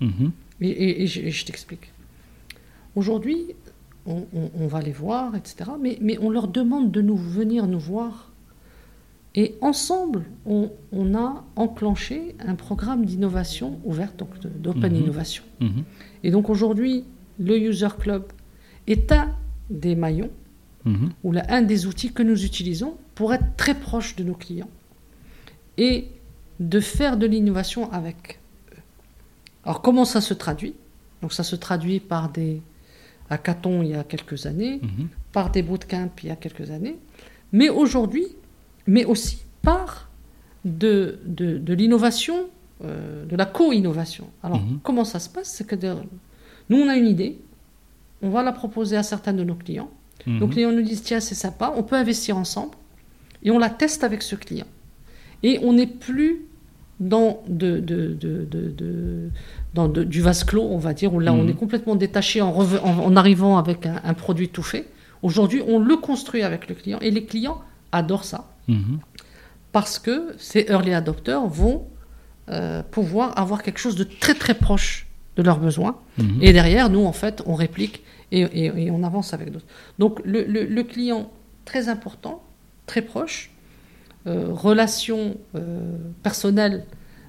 Mm-hmm. Et, je, t'explique. Aujourd'hui, on, va les voir, etc., mais, mais on leur demande de nous venir nous voir et ensemble, on, a enclenché un programme d'innovation ouverte, donc d'open mhm. innovation. Mhm. Et donc aujourd'hui, le User Club est un des maillons mhm. ou un des outils que nous utilisons pour être très proche de nos clients et de faire de l'innovation avec eux. Alors comment ça se traduit? Donc ça se traduit par des hackathons il y a quelques années, par des bootcamps il y a quelques années, mais aujourd'hui, mais aussi par de, de, l'innovation, euh, de la co-innovation. Alors mhm. comment ça se passe? C'est que nous on a une idée, on va la proposer à certains de nos clients. Mhm. Nos clients nous disent tiens c'est sympa, on peut investir ensemble et on la teste avec ce client. Et on n'est plus dans, de, dans du vase clos, on va dire, où là on mhm. est complètement détaché en, en, arrivant avec un, produit tout fait. Aujourd'hui, on le construit avec le client et les clients adorent ça. Mhm. Parce que ces early adopters vont euh, pouvoir avoir quelque chose de très très proche de leurs besoins. Et derrière, nous, en fait, on réplique et, on avance avec d'autres. Donc le, client, très important, très proche, euh, relation euh, personnelle,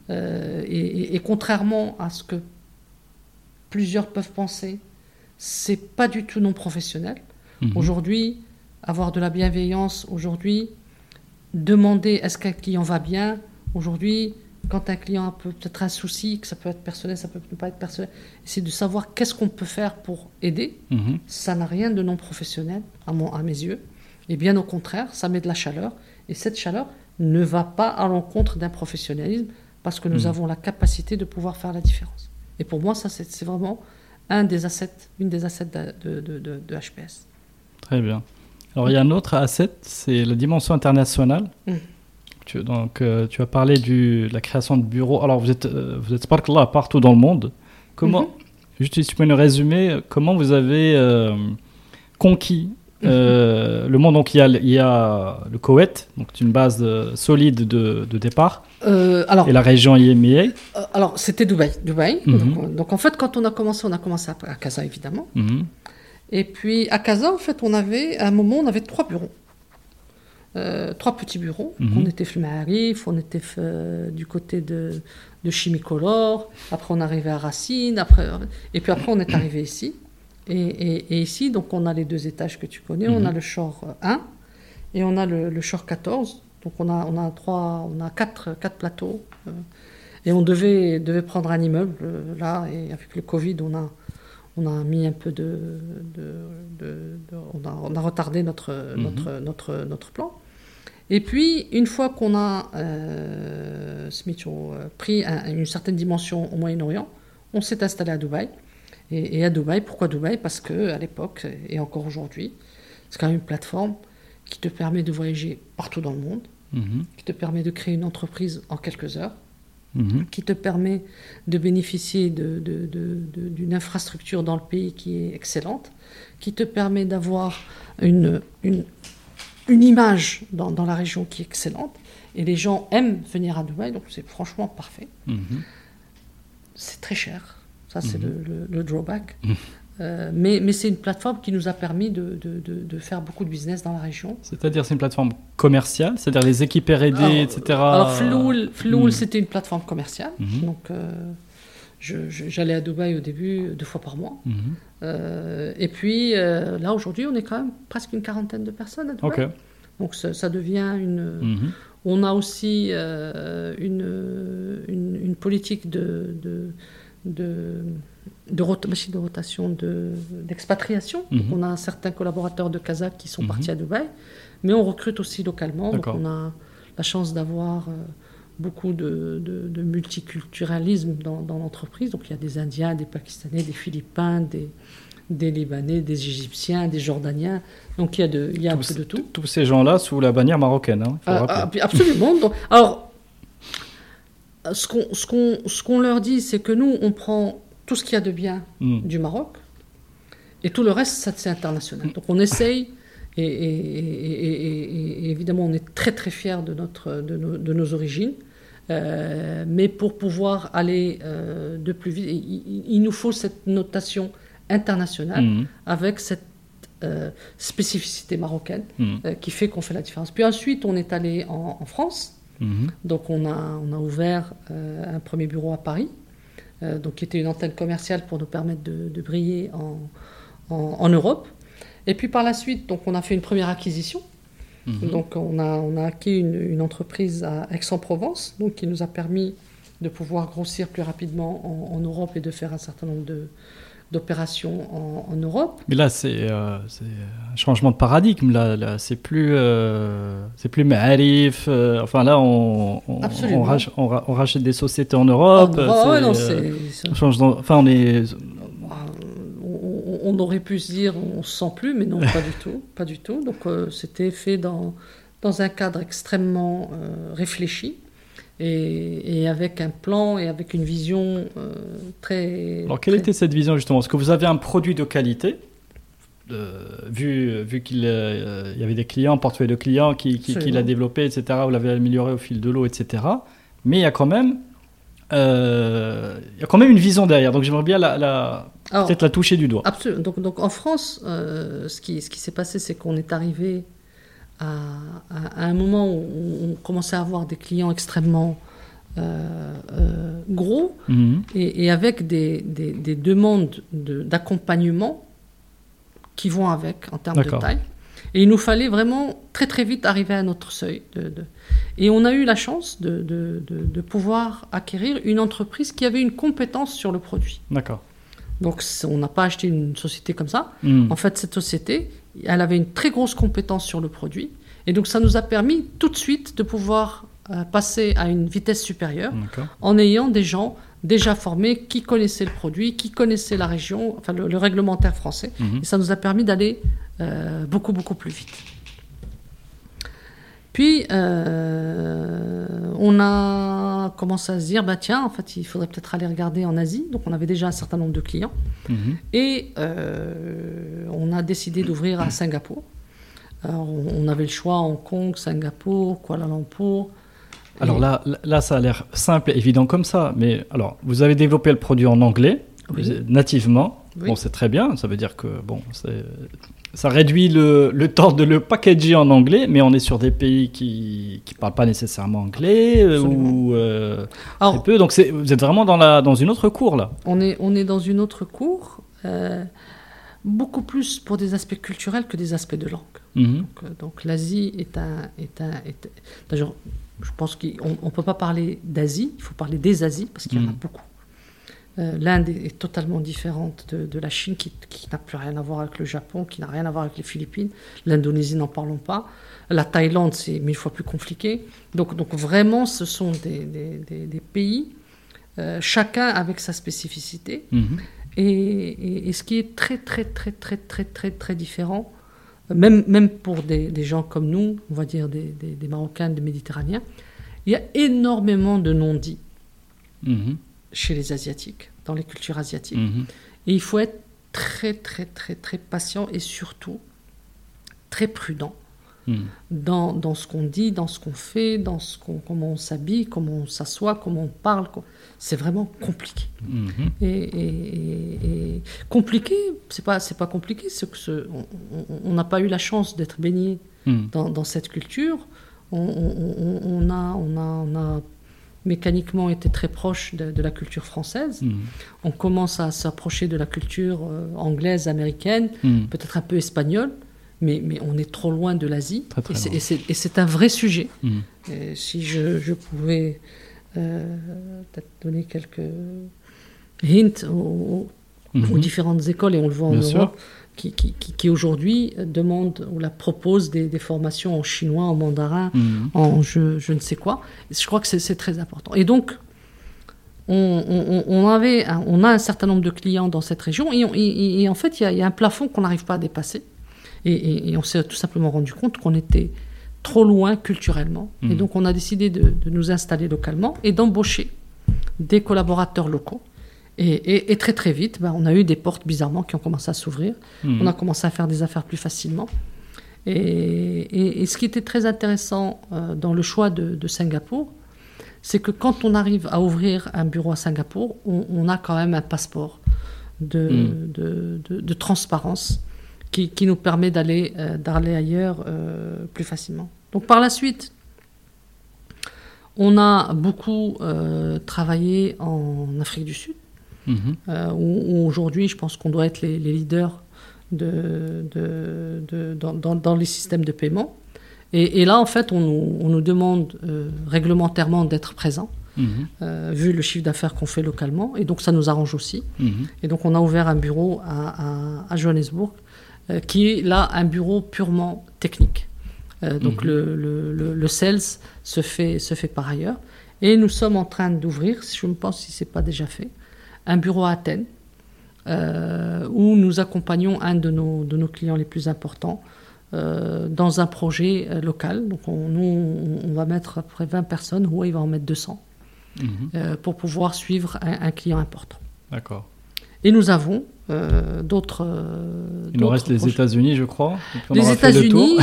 et, contrairement à ce que plusieurs peuvent penser, c'est pas du tout non professionnel. Mhm. Aujourd'hui, avoir de la bienveillance, aujourd'hui, demander est-ce qu'un client va bien, aujourd'hui, quand un client a peut-être un souci, que ça peut être personnel, ça peut ne pas être personnel, c'est de savoir qu'est-ce qu'on peut faire pour aider. Mhm. Ça n'a rien de non professionnel, à, mon, à mes yeux. Et bien au contraire, ça met de la chaleur. Et cette chaleur ne va pas à l'encontre d'un professionnalisme parce que nous mhm. avons la capacité de pouvoir faire la différence. Et pour moi, ça, c'est vraiment un des assets, une des assets de, de, de, de, HPS. Très bien. Alors, il y a un autre asset, c'est la dimension internationale. Mhm. Tu, donc, euh, tu as parlé du, de la création de bureaux. Alors, vous êtes, euh, vous êtes là partout dans le monde. Comment, mhm. juste si tu peux nous résumer, comment vous avez euh, conquis mhm. le monde? Donc, il y, a, il y a le Koweït, donc une base solide de, de départ. alors, et la région IMEA Alors, c'était Dubaï. Dubaï. Mhm. Donc, en fait, quand on a commencé, on a commencé à, à Casa, évidemment. Et puis, à Casa, en fait, on avait, à un moment, on avait trois bureaux. Euh, trois petits bureaux. Mhm. On était Flumarif, on était euh, du côté de, de Chimicolor, après on arrivait à Racine, après, et puis après on est arrivé ici. Et, ici, donc on a les deux étages que tu connais, on a mhm. le Shore 1 et on a le, le Shore 14. Donc on a, on a, trois, on a quatre, quatre plateaux. Euh, et on devait, devait prendre un immeuble là, et avec le Covid, on a, on a mis un peu de, on, a, on, a, retardé notre, mhm. notre, notre, notre plan. Et puis, une fois qu'on a euh, euh pris une certaine dimension au Moyen-Orient, on s'est installé à Dubaï. Et, à Dubaï, pourquoi Dubaï? Parce que à l'époque, et encore aujourd'hui, c'est quand même une plateforme qui te permet de voyager partout dans le monde, mhm. qui te permet de créer une entreprise en quelques heures, mhm. qui te permet de bénéficier d'une infrastructure dans le pays qui est excellente, qui te permet d'avoir une, une une image dans, dans, la région qui est excellente. Et les gens aiment venir à Dubaï, donc c'est franchement parfait. Mhm. C'est très cher, ça c'est mhm. le, drawback. Euh, mais, mais c'est une plateforme qui nous a permis de, de, de, faire beaucoup de business dans la région. C'est-à-dire c'est une plateforme commerciale, c'est-à-dire les équipes R&D, etc. Alors Floul, c'était une plateforme commerciale, donc euh, j'allais à Dubaï au début deux fois par mois. Euh, et puis euh, là, aujourd'hui, on est quand même presque une quarantaine de personnes à Dubaï. Donc ça, devient une. On a aussi euh, une, une, politique de, de, de, de, de rotation d'expatriation. Mhm. On a certains collaborateurs de Kazakh qui sont mhm. partis à Dubaï, mais on recrute aussi localement. Donc on a la chance d'avoir beaucoup de, de, multiculturalisme dans, dans l'entreprise. Donc il y a des Indiens, des Pakistanais, des Philippins, des, des Libanais, des Égyptiens, des Jordaniens. Donc il y a, de, il y a un peu de tout. Tous ces gens-là sous la bannière marocaine. Hein, ah, ah, absolument. alors, ce qu'on leur dit, c'est que nous, on prend tout ce qu'il y a de bien hmm. du Maroc et tout le reste, ça c'est international. Donc on essaye. Et, évidemment, on est très très fiers de, notre, de, nos, origines. Euh, mais pour pouvoir aller euh, de plus vite, il, nous faut cette notation international mhm. avec cette euh, spécificité marocaine euh, qui fait qu'on fait la différence. Puis ensuite, on est allé en, France. Donc, on a, on a ouvert euh, un premier bureau à Paris, donc qui était une antenne commerciale pour nous permettre de, briller en, en, Europe. Et puis par la suite, donc, on a fait une première acquisition. Mhm. Donc on a, on a acquis une, entreprise à Aix-en-Provence, donc qui nous a permis de pouvoir grossir plus rapidement en, Europe et de faire un certain nombre de, d'opérations en, Europe. Mais là, c'est euh, un changement de paradigme. Là, là c'est plus, euh, c'est plus Ma'arif. Euh, enfin, là, on, on, on, rachète des sociétés en Europe. Oh, non, c'est, change enfin, on est on aurait pu se dire on se sent plus, mais non, pas du tout, pas du tout. Donc euh, c'était fait dans, dans un cadre extrêmement euh, réfléchi et, avec un plan et avec une vision euh, très. Alors quelle était cette vision justement? Est-ce que vous avez un produit de qualité vu, vu qu'il y avait des clients, un portefeuille de clients qui, qui, l'a développé, etc. Vous l'avez amélioré au fil de l'eau, etc. Mais il y a quand même il y a quand même une vision derrière. Donc j'aimerais bien la, Peut-être la toucher du doigt. Absolument. Donc, donc en France, euh, ce qui, ce qui s'est passé, c'est qu'on est arrivé à, un moment où on commençait à avoir des clients extrêmement euh, euh, gros mhm. et, avec des, des, des demandes d'accompagnement qui vont avec en termes de taille. Et il nous fallait vraiment très très vite arriver à notre seuil. De, Et on a eu la chance de, de, pouvoir acquérir une entreprise qui avait une compétence sur le produit. D'accord. Donc on n'a pas acheté une société comme ça. Hmm. En fait, cette société, elle avait une très grosse compétence sur le produit. Et donc ça nous a permis tout de suite de pouvoir euh, passer à une vitesse supérieure en ayant des gens déjà formés qui connaissaient le produit, qui connaissaient la région, enfin le, réglementaire français. Hmm. Et ça nous a permis d'aller euh, beaucoup, beaucoup plus vite. Puis, euh, on a commencé à se dire, bah tiens, en fait, il faudrait peut-être aller regarder en Asie. Donc, on avait déjà un certain nombre de clients. Mhm. Et euh, on a décidé d'ouvrir à Singapour. Alors, on avait le choix Hong Kong, Singapour, Kuala Lumpur. Alors là, là, ça a l'air simple et évident comme ça. Mais alors, vous avez développé le produit en anglais, nativement. Bon, c'est très bien. Ça veut dire que bon, ça réduit le, le, temps de le packager en anglais, mais on est sur des pays qui ne parlent pas nécessairement anglais euh, ou euh, peu. Donc vous êtes vraiment dans, la, dans une autre cour là. On est, on est dans une autre cour, euh, beaucoup plus pour des aspects culturels que des aspects de langue. Mhm. Donc, l'Asie est un... Est un est, je pense qu'on ne peut pas parler d'Asie, il faut parler des Asies, parce qu'il y en a mhm. beaucoup. Euh, L'Inde est, totalement différente de, la Chine, qui, n'a plus rien à voir avec le Japon, qui n'a rien à voir avec les Philippines. L'Indonésie, n'en parlons pas. La Thaïlande, c'est mille fois plus compliqué. Donc, donc vraiment, ce sont des, pays, euh, chacun avec sa spécificité. Mhm. Et, ce qui est très, très, très, très, très, très, très différent, même, même pour des, gens comme nous, on va dire des, Marocains, des Méditerranéens, il y a énormément de non-dits. Mhm chez les Asiatiques, dans les cultures asiatiques. Mhm. Et il faut être très, très, très, très patient et surtout très prudent mhm. dans, dans, ce qu'on dit, dans ce qu'on fait, dans ce qu'on, comment on s'habille, comment on s'assoit, comment on parle. C'est vraiment compliqué. Mhm. Et, compliqué, c'est pas, c'est pas compliqué, c'est que ce, on n'a pas eu la chance d'être baigné dans, dans, cette culture. On, on, a, on, a, on a mécaniquement était très proche de, la culture française. Hmm. On commence à s'approcher de la culture euh, anglaise, américaine, hmm. peut-être un peu espagnole, mais, mais, on est trop loin de l'Asie. Et c'est un vrai sujet. Hmm. si je, pouvais euh, peut-être donner quelques hints aux, différentes écoles, et on le voit en Europe, qui, qui, aujourd'hui demande ou la propose des, formations en chinois, en mandarin, mhm. en je, je, ne sais quoi. Je crois que c'est très important. Et donc, on, on, avait, on a un certain nombre de clients dans cette région et, et, en fait, il y, a un plafond qu'on n'arrive pas à dépasser. Et, on s'est tout simplement rendu compte qu'on était trop loin culturellement. Et mhm. donc, on a décidé de, de nous installer localement et d'embaucher des collaborateurs locaux et, très très vite, bah, on a eu des portes bizarrement qui ont commencé à s'ouvrir. Hmm. On a commencé à faire des affaires plus facilement. Et, ce qui était très intéressant euh, dans le choix de, Singapour, c'est que quand on arrive à ouvrir un bureau à Singapour, on, a quand même un passeport de, hmm. transparence qui, nous permet d'aller euh, ailleurs euh, plus facilement. Donc par la suite, on a beaucoup travaillé en Afrique du Sud. Euh, où, aujourd'hui, je pense qu'on doit être les, leaders de, de, dans, les systèmes de paiement. Et, là, en fait, on nous, demande euh, réglementairement d'être présent, mhm. euh, vu le chiffre d'affaires qu'on fait localement. Et donc, ça nous arrange aussi. Mhm. Et donc, on a ouvert un bureau à, Johannesburg, euh, qui est là un bureau purement technique. donc, mhm. le, le, le, sales se fait, se fait par ailleurs. Et nous sommes en train d'ouvrir, je me pense si ce n'est pas déjà fait, un bureau à Athènes, où nous accompagnons un de nos, de nos clients les plus importants euh, dans un projet euh, local. Donc on, nous, on va mettre à peu près 20 personnes, ou il va en mettre 200, mhm. euh, pour pouvoir suivre un, client important. D'accord. Et nous avons d'autres. il nous reste les États-Unis, je crois. Les États-Unis,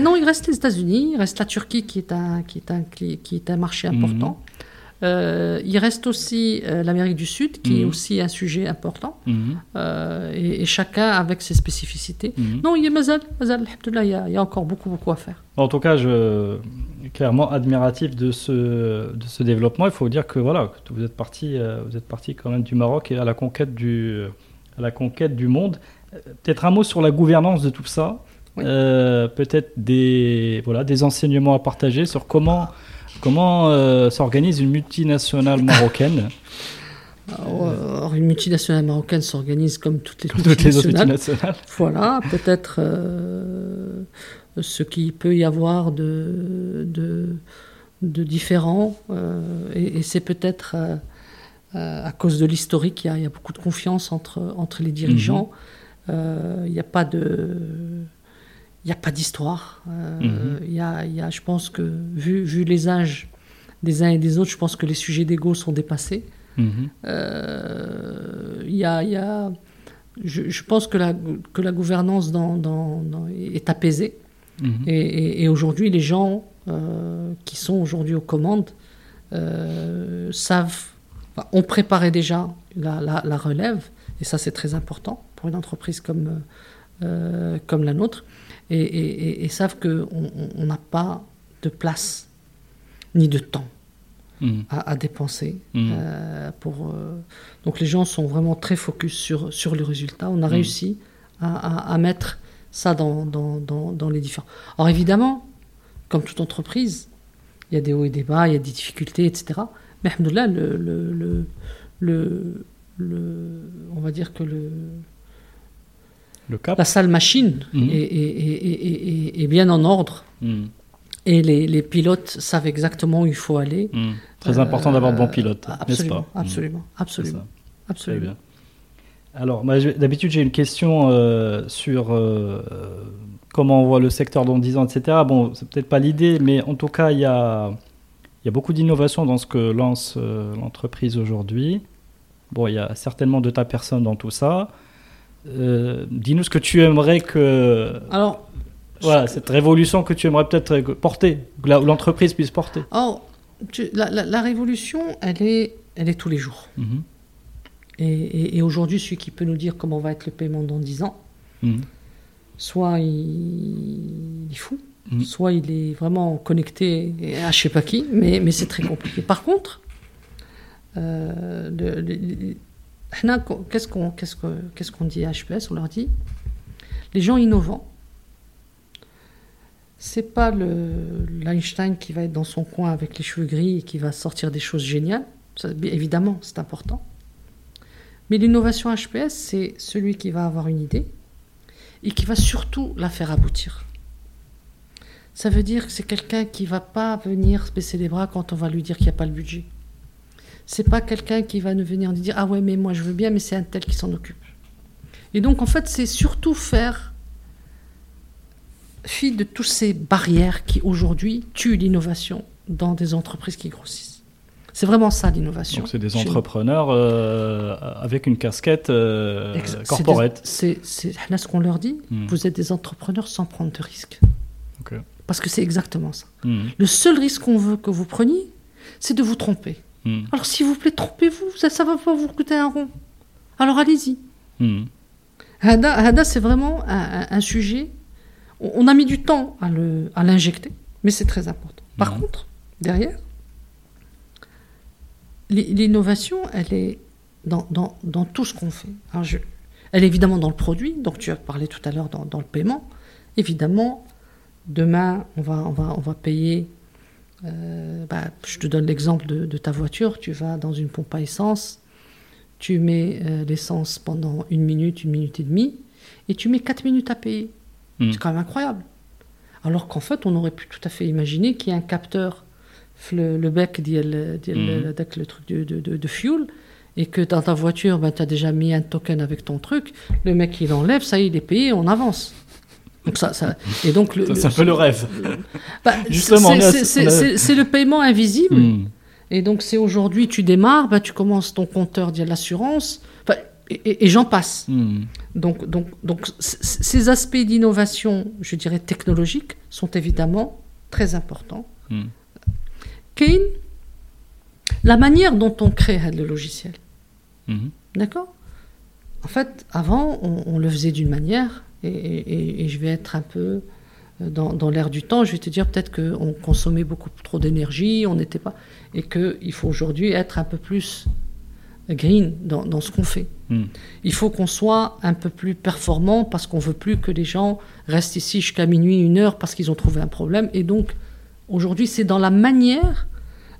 non, il reste les États-Unis, il reste la Turquie qui est un, qui est un, qui est un marché important. Euh, il reste aussi euh, l'Amérique du Sud, qui est mhm. aussi un sujet important, mhm. euh, et, chacun avec ses spécificités. Mhm. Non, il y a mazal, mazal il y, a, il y a encore beaucoup, beaucoup à faire. En tout cas, je clairement admiratif de ce, de ce développement. Il faut dire que voilà, vous êtes parti, vous êtes parti quand même du Maroc et à la conquête du, à la conquête du monde. Peut-être un mot sur la gouvernance de tout ça. Peut-être des, voilà, des enseignements à partager sur comment Comment euh, s'organise une multinationale marocaine alors, une multinationale marocaine s'organise comme toutes les, multinationales. Voilà, peut-être euh, ce qu'il peut y avoir de, de, de différent. Euh, et, c'est peut-être à cause de l'historique, il, y, a beaucoup de confiance entre, entre les dirigeants. Mhm. Il n'y a pas de il n'y a pas d'histoire. Euh, mhm. Y, a, y, a, je pense que, vu, vu, les âges des uns et des autres, je pense que les sujets d'ego sont dépassés. Mhm. Euh, y a, y a je, je, pense que la, que la gouvernance dans, dans, est apaisée. Mhm. Et, et, aujourd'hui, les gens euh, qui sont aujourd'hui aux commandes savent, ont préparé déjà la, la, la, relève, et ça c'est très important pour une entreprise comme, comme la nôtre et, savent qu'on n'a pas de place ni de temps mmh. à, dépenser. Mmh. Euh, pour, euh, donc les gens sont vraiment très focus sur, sur le résultat. On a mmh. réussi à, mettre ça dans, dans, dans, les différents. Alors évidemment, comme toute entreprise, il y a des hauts et des bas, il y a des difficultés, etc. Mais là, le, le, le, le, on va dire que le, la salle machine mhm. est, bien en ordre. Mhm. Et les, pilotes savent exactement où il faut aller. Mhm. Très important d'avoir de bons pilotes, n'est-ce pas Absolument, absolument. absolument. Alors, d'habitude, j'ai une question euh, sur euh, comment on voit le secteur dans 10 ans, etc. Bon, c'est peut-être pas l'idée, mais en tout cas, il y a, y a beaucoup d'innovation dans ce que lance euh, l'entreprise aujourd'hui. Bon, il y a certainement de ta personne dans tout ça. Euh, dis-nous ce que tu aimerais que. Alors. Voilà, cette révolution que tu aimerais peut-être porter, que l'entreprise puisse porter. Oh, la, révolution, elle est, elle est tous les jours. Mhm. Et, aujourd'hui, celui qui peut nous dire comment va être le paiement dans 10 ans, mhm. soit il, est fou, mhm. soit il est vraiment connecté à je sais pas qui, mais, mais c'est très compliqué. Par contre, euh, qu'est-ce qu'on dit à HPS On leur dit les gens innovants, c'est pas l'Einstein qui va être dans son coin avec les cheveux gris et qui va sortir des choses géniales. évidemment, c'est important. Mais l'innovation HPS, c'est celui qui va avoir une idée et qui va surtout la faire aboutir. Ça veut dire que c'est quelqu'un qui va pas venir se baisser les bras quand on va lui dire qu'il n'y a pas le budget c'est pas quelqu'un qui va nous venir nous dire ah ouais mais moi je veux bien mais c'est un tel qui s'en occupe. Et donc en fait c'est surtout faire fi de toutes ces barrières qui aujourd'hui tuent l'innovation dans des entreprises qui grossissent. C'est vraiment ça l'innovation. C'est des entrepreneurs euh, avec une casquette euh, corporate. C'est là ce qu'on leur dit. Hmm. Vous êtes des entrepreneurs sans prendre de risques. Parce que c'est exactement ça. Hmm. Le seul risque qu'on veut que vous preniez, c'est de vous tromper. Hmm. Alors s'il vous plaît, trompez-vous, ça ne va pas vous coûter un rond. Alors allez-y. Hmm. Hada, c'est vraiment un, sujet. On, a mis du temps à l'injecter, mais c'est très important. Par hmm. contre, derrière, l'innovation, elle est dans, tout ce qu'on fait. Elle est évidemment dans le produit, donc tu as parlé tout à l'heure dans, le paiement. Évidemment, demain, on va, on va, on va payer. Euh, bah, je te donne l'exemple de, ta voiture. Tu vas dans une pompe à essence, tu mets euh, l'essence pendant une minute, une minute et demie, et tu mets quatre minutes à payer. Hmm. C'est quand même incroyable. Alors qu'en fait, on aurait pu tout à fait imaginer qu'il y ait un capteur, le, bec, hmm. le, truc de, de, de fuel, et que dans ta voiture, ben, tu as déjà mis un token avec ton truc, le mec il enlève, ça y est, il est payé, on avance. Donc ça, ça, et donc le, ça, le, le rêve. Bah, Justement, c'est le paiement invisible. Hmm. Et donc c'est aujourd'hui, tu démarres, ben, tu commences ton compteur de l'assurance, et, j'en passe. Hmm. Donc, donc, donc ces aspects d'innovation, je dirais technologique, sont évidemment très importants. Hmm. Kane, la manière dont on crée le logiciel. Mhm. D'accord? En fait, avant, on, le faisait d'une manière, et, je vais être un peu euh, dans, l'air du temps, je vais te dire peut-être qu'on consommait beaucoup trop d'énergie, on n'était pas. Et qu'il faut aujourd'hui être un peu plus green dans, ce qu'on fait. Mhm. Il faut qu'on soit un peu plus performant parce qu'on veut plus que les gens restent ici jusqu'à minuit, une heure parce qu'ils ont trouvé un problème. Et donc, aujourd'hui, c'est dans la manière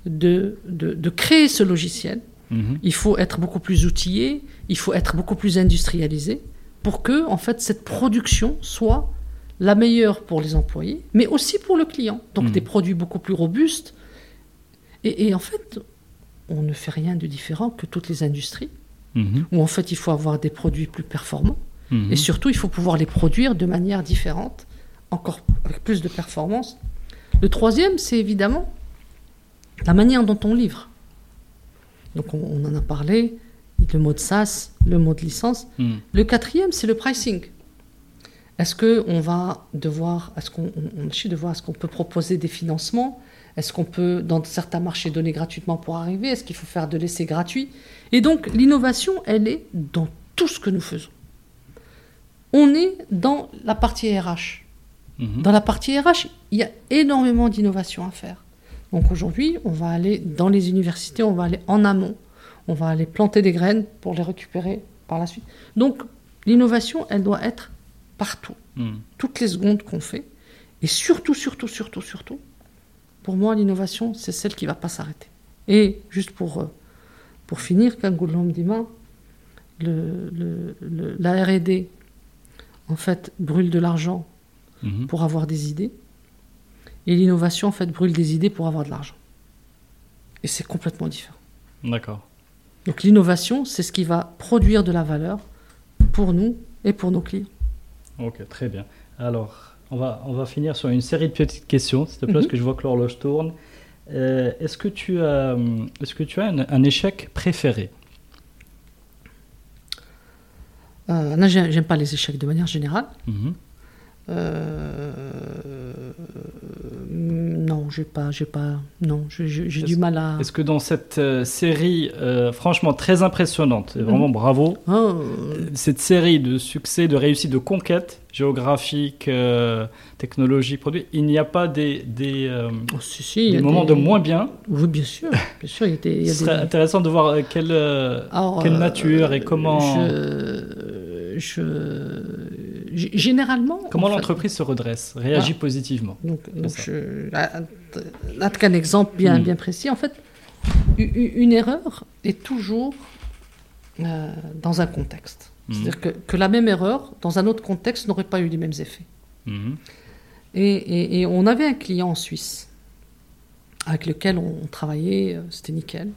de, de, créer ce logiciel. Mhm. Il faut être beaucoup plus outillé, il faut être beaucoup plus industrialisé pour que en fait cette production soit la meilleure pour les employés, mais aussi pour le client. Donc mhm. des produits beaucoup plus robustes. Et, en fait, on ne fait rien de différent que toutes les industries, mhm. où en fait il faut avoir des produits plus performants, et surtout il faut pouvoir les produire de manière différente, encore avec plus de performance. Le troisième, c'est évidemment la manière dont on livre. Donc on, en a parlé, le mot de SaaS, le mot de licence. Hmm. Le quatrième, c'est le pricing. Est-ce qu'on va devoir, est-ce qu'on on, de voir, est-ce qu'on peut proposer des financements? Est-ce qu'on peut, dans certains marchés, donner gratuitement pour arriver? Est-ce qu'il faut faire de l'essai gratuit? Et donc, l'innovation, elle est dans tout ce que nous faisons. On est dans la partie RH. Hmm. Dans la partie RH, il y a énormément d'innovation à faire. Donc aujourd'hui, on va aller dans les universités, on va aller en amont, on va aller planter des graines pour les récupérer par la suite. Donc l'innovation, elle doit être partout, hmm. toutes les secondes qu'on fait. Et surtout, surtout, surtout, surtout, pour moi, l'innovation, c'est celle qui ne va pas s'arrêter. Et juste pour, euh, pour finir, Kangoulom Dima, le, la RD, en fait, brûle de l'argent hmm. pour avoir des idées. Et l'innovation, en fait, brûle des idées pour avoir de l'argent. Et c'est complètement différent. D'accord. Donc l'innovation, c'est ce qui va produire de la valeur pour nous et pour nos clients. Ok, très bien. Alors, on va, on va finir sur une série de petites questions, s'il te plaît, parce mhm. que je vois que l'horloge tourne. Euh, est-ce que tu as, est-ce que tu as un, échec préféré? Euh, J'aime pas les échecs de manière générale. Mhm. Euh, non, j'ai pas, j'ai pas, non, j'ai du mal à. Est-ce que dans cette euh, série, euh, franchement très impressionnante, et vraiment mm. bravo, oh. cette série de succès, de réussite, de conquête géographique, technologie, produit, il n'y a pas des, des, oh, moments de moins bien Oui, bien sûr, bien sûr. Il y Ce serait intéressant de voir quelle, quelle nature et comment. je généralement. Comment l'entreprise se redresse, réagit ah. positivement Donc, donc je, là, qu'un exemple bien, hmm. bien précis. En fait, une erreur est toujours euh, dans un contexte. Hmm. C'est-à-dire que, que, la même erreur, dans un autre contexte, n'aurait pas eu les mêmes effets. Hmm. Et, et, on avait un client en Suisse avec lequel on, travaillait, euh, c'était nickel.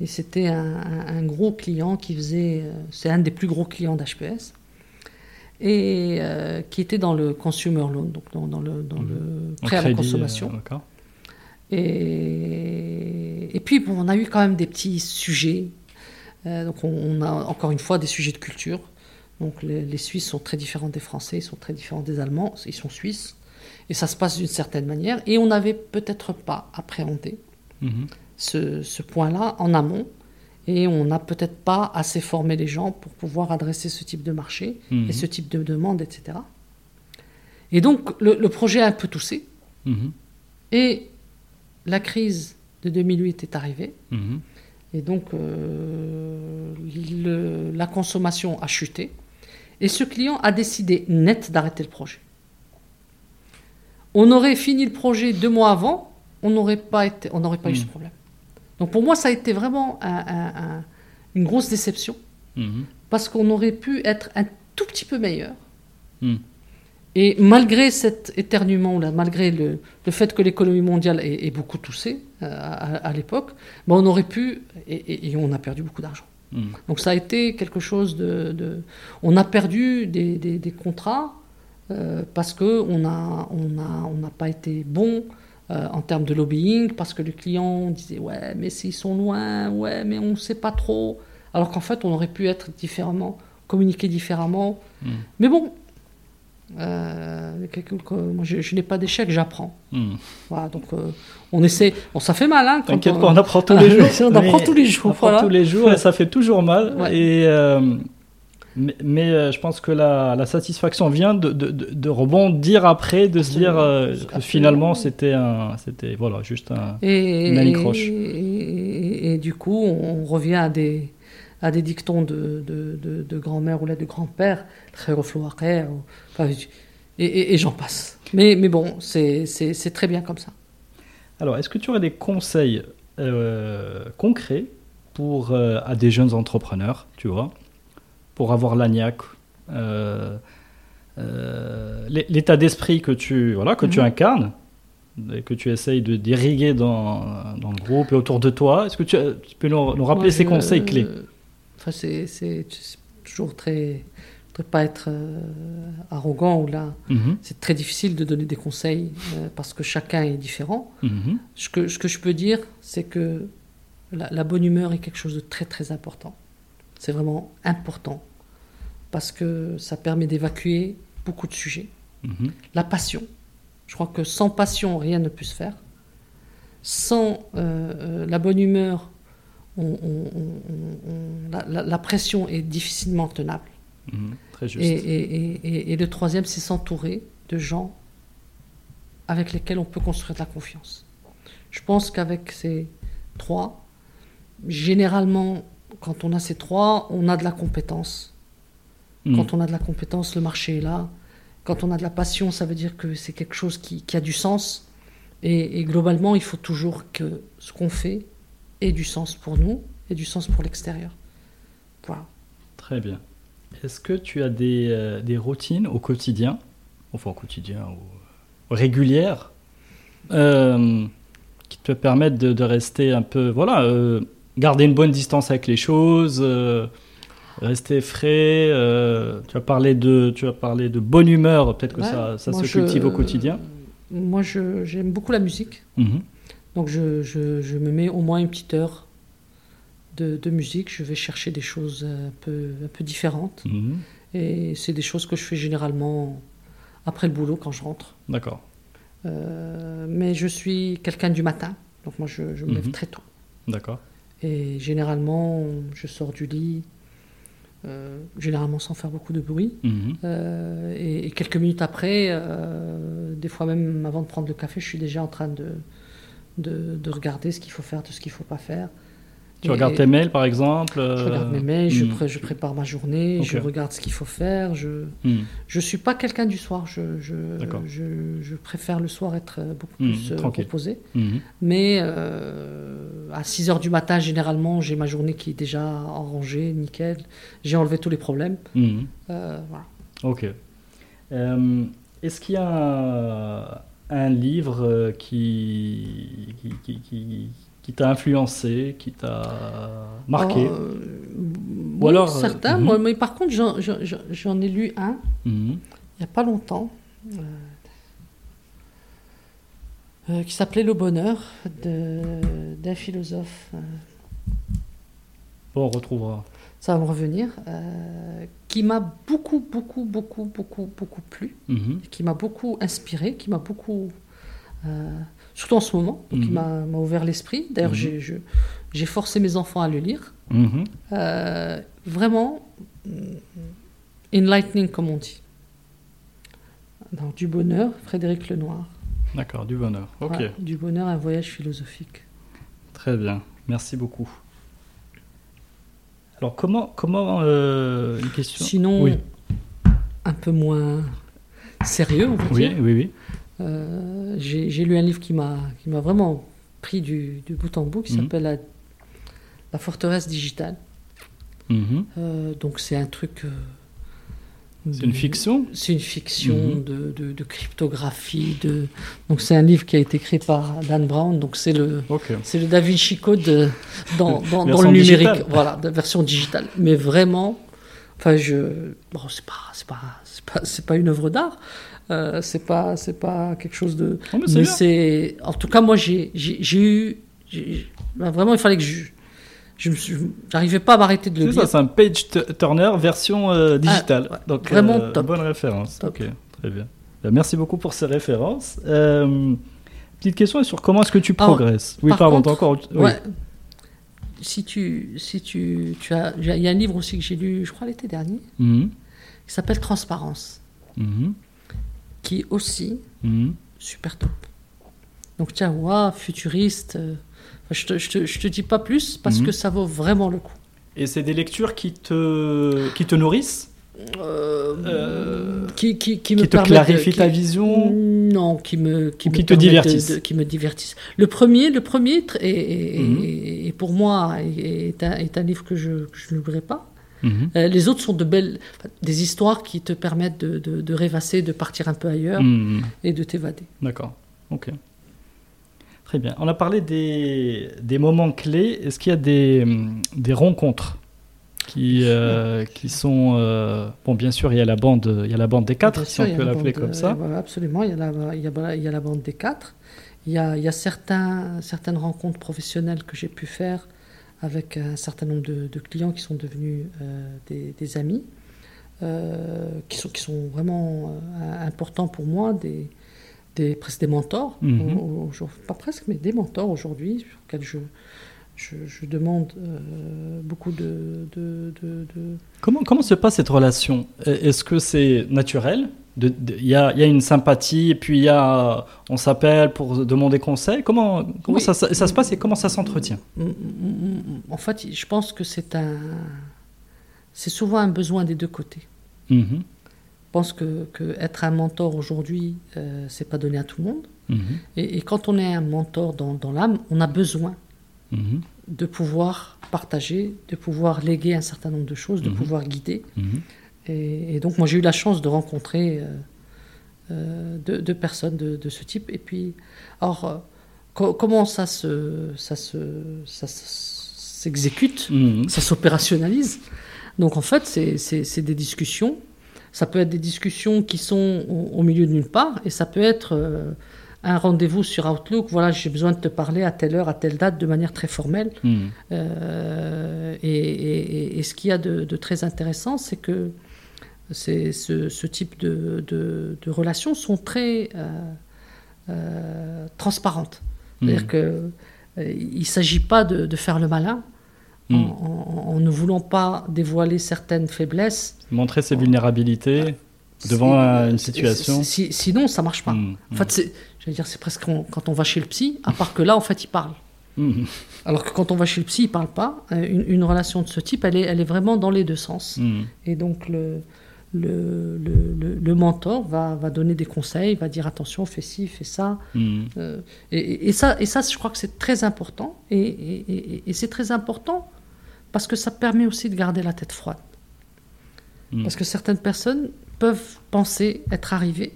Et c'était un, un, gros client qui faisait. Euh, c'est un des plus gros clients d'HPS et euh, qui était dans le consumer loan, donc dans, le, dans le mmh. prêt à la consommation. Euh, et, et, puis, bon, on a eu quand même des petits sujets. Euh, donc, on, a encore une fois des sujets de culture. Donc, les, Suisses sont très différents des Français, ils sont très différents des Allemands, ils sont Suisses. Et ça se passe d'une certaine manière. Et on n'avait peut-être pas appréhendé mmh. ce, ce point-là en amont et on n'a peut-être pas assez formé les gens pour pouvoir adresser ce type de marché et mhm. ce type de demande, etc. Et donc le, projet a un peu toussé. Mhm. Et la crise de 2008 est arrivée. Mhm. Et donc euh, la consommation a chuté. Et ce client a décidé net d'arrêter le projet. On aurait fini le projet deux mois avant, on n'aurait pas, été, on n'aurait pas eu ce problème. Donc pour moi, ça a été vraiment une grosse déception, hmm. parce qu'on aurait pu être un tout petit peu meilleur. Hmm. Et malgré cet éternuement, là, malgré le, fait que l'économie mondiale ait, beaucoup toussé euh, à, l'époque, ben on aurait pu, et, on a perdu beaucoup d'argent. Donc ça a été quelque chose de... on a perdu des, des contrats euh, parce qu'on n'a on a, on pas été bon euh, en termes de lobbying, parce que le client disait ouais, mais s'ils sont loin, ouais, mais on ne sait pas trop. Alors qu'en fait, on aurait pu être différemment, communiquer différemment. Hmm. Mais bon, euh, moi, je, n'ai pas d'échec, j'apprends. Hmm. Voilà, donc on essaie. Bon, ça fait mal, hein. T'inquiète pas, on apprend tous les jours. on apprend tous les jours. On apprend tous les jours et ça fait toujours mal. Et mais, euh, je pense que la, la satisfaction vient de, de, de, rebondir après, de se dire euh, que finalement c'était un, c'était voilà juste un, et, une anicroche. Et, et, du coup, on revient à des, à des dictons de, de, grand-mère ou là de grand-père, très refloiré, et, et, j'en passe. Mais, mais bon, c'est très bien comme ça. Alors, est-ce que tu aurais des conseils euh, concrets pour à des jeunes entrepreneurs, tu vois? Pour avoir l'agnac, euh, euh, l'état d'esprit que tu voilà que tu mhm. incarnes et que tu essayes de d'irriguer dans, dans, le groupe et autour de toi. Est-ce que tu, peux nous, rappeler ces conseils clés? Enfin, c'est toujours très pas être euh, arrogant ou là. Mhm. C'est très difficile de donner des conseils parce que chacun est différent. Mhm. Ce, que, ce que je peux dire, c'est que la, la, bonne humeur est quelque chose de très très important. C'est vraiment important parce que ça permet d'évacuer beaucoup de sujets. Mhm. La passion. Je crois que sans passion, rien ne peut se faire. Sans euh, euh, la bonne humeur, la, pression est difficilement tenable. Mhm. Très juste. Et, le troisième, c'est s'entourer de gens avec lesquels on peut construire de la confiance. Je pense qu'avec ces trois, généralement, quand on a ces trois, on a de la compétence Mm. Quand on a de la compétence, le marché est là. Quand on a de la passion, ça veut dire que c'est quelque chose qui, a du sens. Et, globalement, il faut toujours que ce qu'on fait ait du sens pour nous et du sens pour l'extérieur. Voilà. Très bien. Est-ce que tu as des, euh, des, routines au quotidien, enfin au quotidien ou régulières, euh, qui te permettent de, rester un peu, voilà, euh, garder une bonne distance avec les choses, rester frais. Euh, tu as parlé de, tu as parlé de bonne humeur. Peut-être que ça, ça se cultive au quotidien. Moi, j'aime beaucoup la musique. Mhm. Donc, je, je, je, me mets au moins une petite heure de, de, musique. Je vais chercher des choses un peu, un peu différentes. Mhm. Et c'est des choses que je fais généralement après le boulot quand je rentre. D'accord. Euh, mais je suis quelqu'un du matin. Donc, moi, je, je me lève mhm. très tôt. D'accord. Et généralement, je sors du lit euh, généralement sans faire beaucoup de bruit. Mhm. Euh, et, quelques minutes après, euh, des fois même avant de prendre le café, je suis déjà en train de, de, de regarder ce qu'il faut faire, de ce qu'il ne faut pas faire. Tu regardes tes mails par exemple Je regarde mes mails, je, hmm. je, prépare ma journée, je regarde ce qu'il faut faire. Je ne hmm. je suis pas quelqu'un du soir, je, je, je, préfère le soir être beaucoup hmm, plus reposé. Mais euh, à 6 h du matin, généralement, j'ai ma journée qui est déjà rangée, nickel. J'ai enlevé tous les problèmes. Euh, voilà. Ok. Euh, est-ce qu'il y a un, livre qui, qui, qui qui t'a influencé, qui t'a marqué euh, Ou alors euh, certains, mhm. mais par contre j'en ai lu un mhm. il n'y a pas longtemps euh, qui s'appelait Le Bonheur d'un philosophe. Bon, on retrouvera. Ça va me revenir. qui m'a beaucoup, beaucoup, beaucoup, beaucoup, beaucoup plu, mhm. qui m'a beaucoup inspiré, qui m'a beaucoup surtout en ce moment, qui mhm. m'a ouvert l'esprit. D'ailleurs, mhm. j'ai forcé mes enfants à le lire. Mhm. Euh, vraiment, mm, enlightening, comme on dit. du bonheur, Frédéric Lenoir. D'accord, du bonheur. Ok. du bonheur, un voyage philosophique. Très bien, merci beaucoup. Alors comment, comment euh, une question? Sinon, peu moins sérieux, on oui, dire. Oui, oui, oui. J'ai lu un livre qui m'a vraiment pris du, bout en bout, qui mhm. s'appelle la, la, forteresse digitale. Mhm. donc c'est un truc c'est une fiction C'est une fiction mhm. de, de, cryptographie. De... Donc c'est un livre qui a été écrit par Dan Brown. Donc c'est le, c'est le Da Vinci Code dans, dans, le numérique. Voilà, de version digitale. Mais vraiment, enfin je, bon c'est pas, pas, pas, c'est pas une œuvre d'art. Euh, c'est pas, c'est pas quelque chose de. mais c'est, en tout cas moi j'ai, j'ai, eu, ben, vraiment il fallait que je je n'arrivais pas à m'arrêter de le lire. C'est un page turner version euh, digitale. Ah, Donc, vraiment euh, top. Bonne référence. Ok, très bien. Ben, merci beaucoup pour ces références. Euh, petite question sur comment est-ce que tu progresses? Oui, pardon, encore. Oui. si tu, si tu, tu as, il y a un livre aussi que j'ai lu, je crois l'été dernier, mhm. qui s'appelle Transparence, mhm. Qui aussi mhm. super top. Donc tiens, wow, futuriste. Je te, je te, je te dis pas plus parce mhm. que ça vaut vraiment le coup. Et c'est des lectures qui te, qui te nourrissent? Euh, euh, qui, qui, qui, me te clarifient ta vision? Non, qui me qui, me te divertissent? qui me divertissent. Le premier, le premier est, mhm. pour moi est un, est un, livre que je, je n'oublierai pas. Mhm. Euh, les autres sont de belles, des histoires qui te permettent de, de, de rêvasser, de partir un peu ailleurs et de t'évader. D'accord. Ok. Très bien. On a parlé des, des moments clés. Est-ce qu'il y a des, des rencontres qui, euh, qui sont euh, bon bien sûr il y a la bande il y a la bande des quatre si on peut l'appeler comme ça absolument il y a la il y a, il y a la bande des quatre il y a, il y a certains, certaines rencontres professionnelles que j'ai pu faire avec un certain nombre de, de clients qui sont devenus euh, des, des, amis qui sont qui sont vraiment importants pour moi des des, presque des mentors, mhm. pas presque, mais des mentors aujourd'hui, sur lesquels je, je, demande euh, beaucoup de, de, Comment, comment se passe cette relation? Est-ce que c'est naturel? Il y, a, y, a, une sympathie et puis il y a, on s'appelle pour demander conseil. Comment, comment ça, ça, se passe et comment ça s'entretient? Mm, mm, mm, En fait, je pense que c'est un, c'est souvent un besoin des deux côtés. Mhm pense que, que être un mentor aujourd'hui, euh, c'est pas donné à tout le monde. Mhm. Et, quand on est un mentor dans, dans l'âme, on a besoin mhm. de pouvoir partager, de pouvoir léguer un certain nombre de choses, de pouvoir guider. Et, donc moi j'ai eu la chance de rencontrer euh, euh, deux, personnes de, de, ce type. Et puis, alors, comment ça se, ça se, ça s'exécute, ça s'opérationnalise? Donc en fait, c'est des discussions ça peut être des discussions qui sont au, milieu de nulle part, et ça peut être euh, un rendez-vous sur Outlook. Voilà, j'ai besoin de te parler à telle heure, à telle date, de manière très formelle. Hmm. Euh, et, ce qu'il y a de, très intéressant, c'est que ce, ce, type de, de, relations sont très euh, transparentes. Hmm. C'est-à-dire qu'il ne s'agit pas de, faire le malin, Hmm. en, ne voulant pas dévoiler certaines faiblesses. Montrer ses vulnérabilités devant une situation. sinon, ça marche pas. Hmm. En fait, c'est, dire, c'est presque quand on va chez le psy, à part que là, en fait, il parle. Alors que quand on va chez le psy, il parle pas. Euh, une, une, relation de ce type, elle est, elle est vraiment dans les deux sens. Et donc, le, le, le, le, mentor va, va, donner des conseils, va dire attention, fais ci, fais ça. Euh, et, et, ça. et ça, je crois que c'est très important. Et, et c'est très important parce que ça permet aussi de garder la tête froide. Hmm. Parce que certaines personnes peuvent penser être arrivées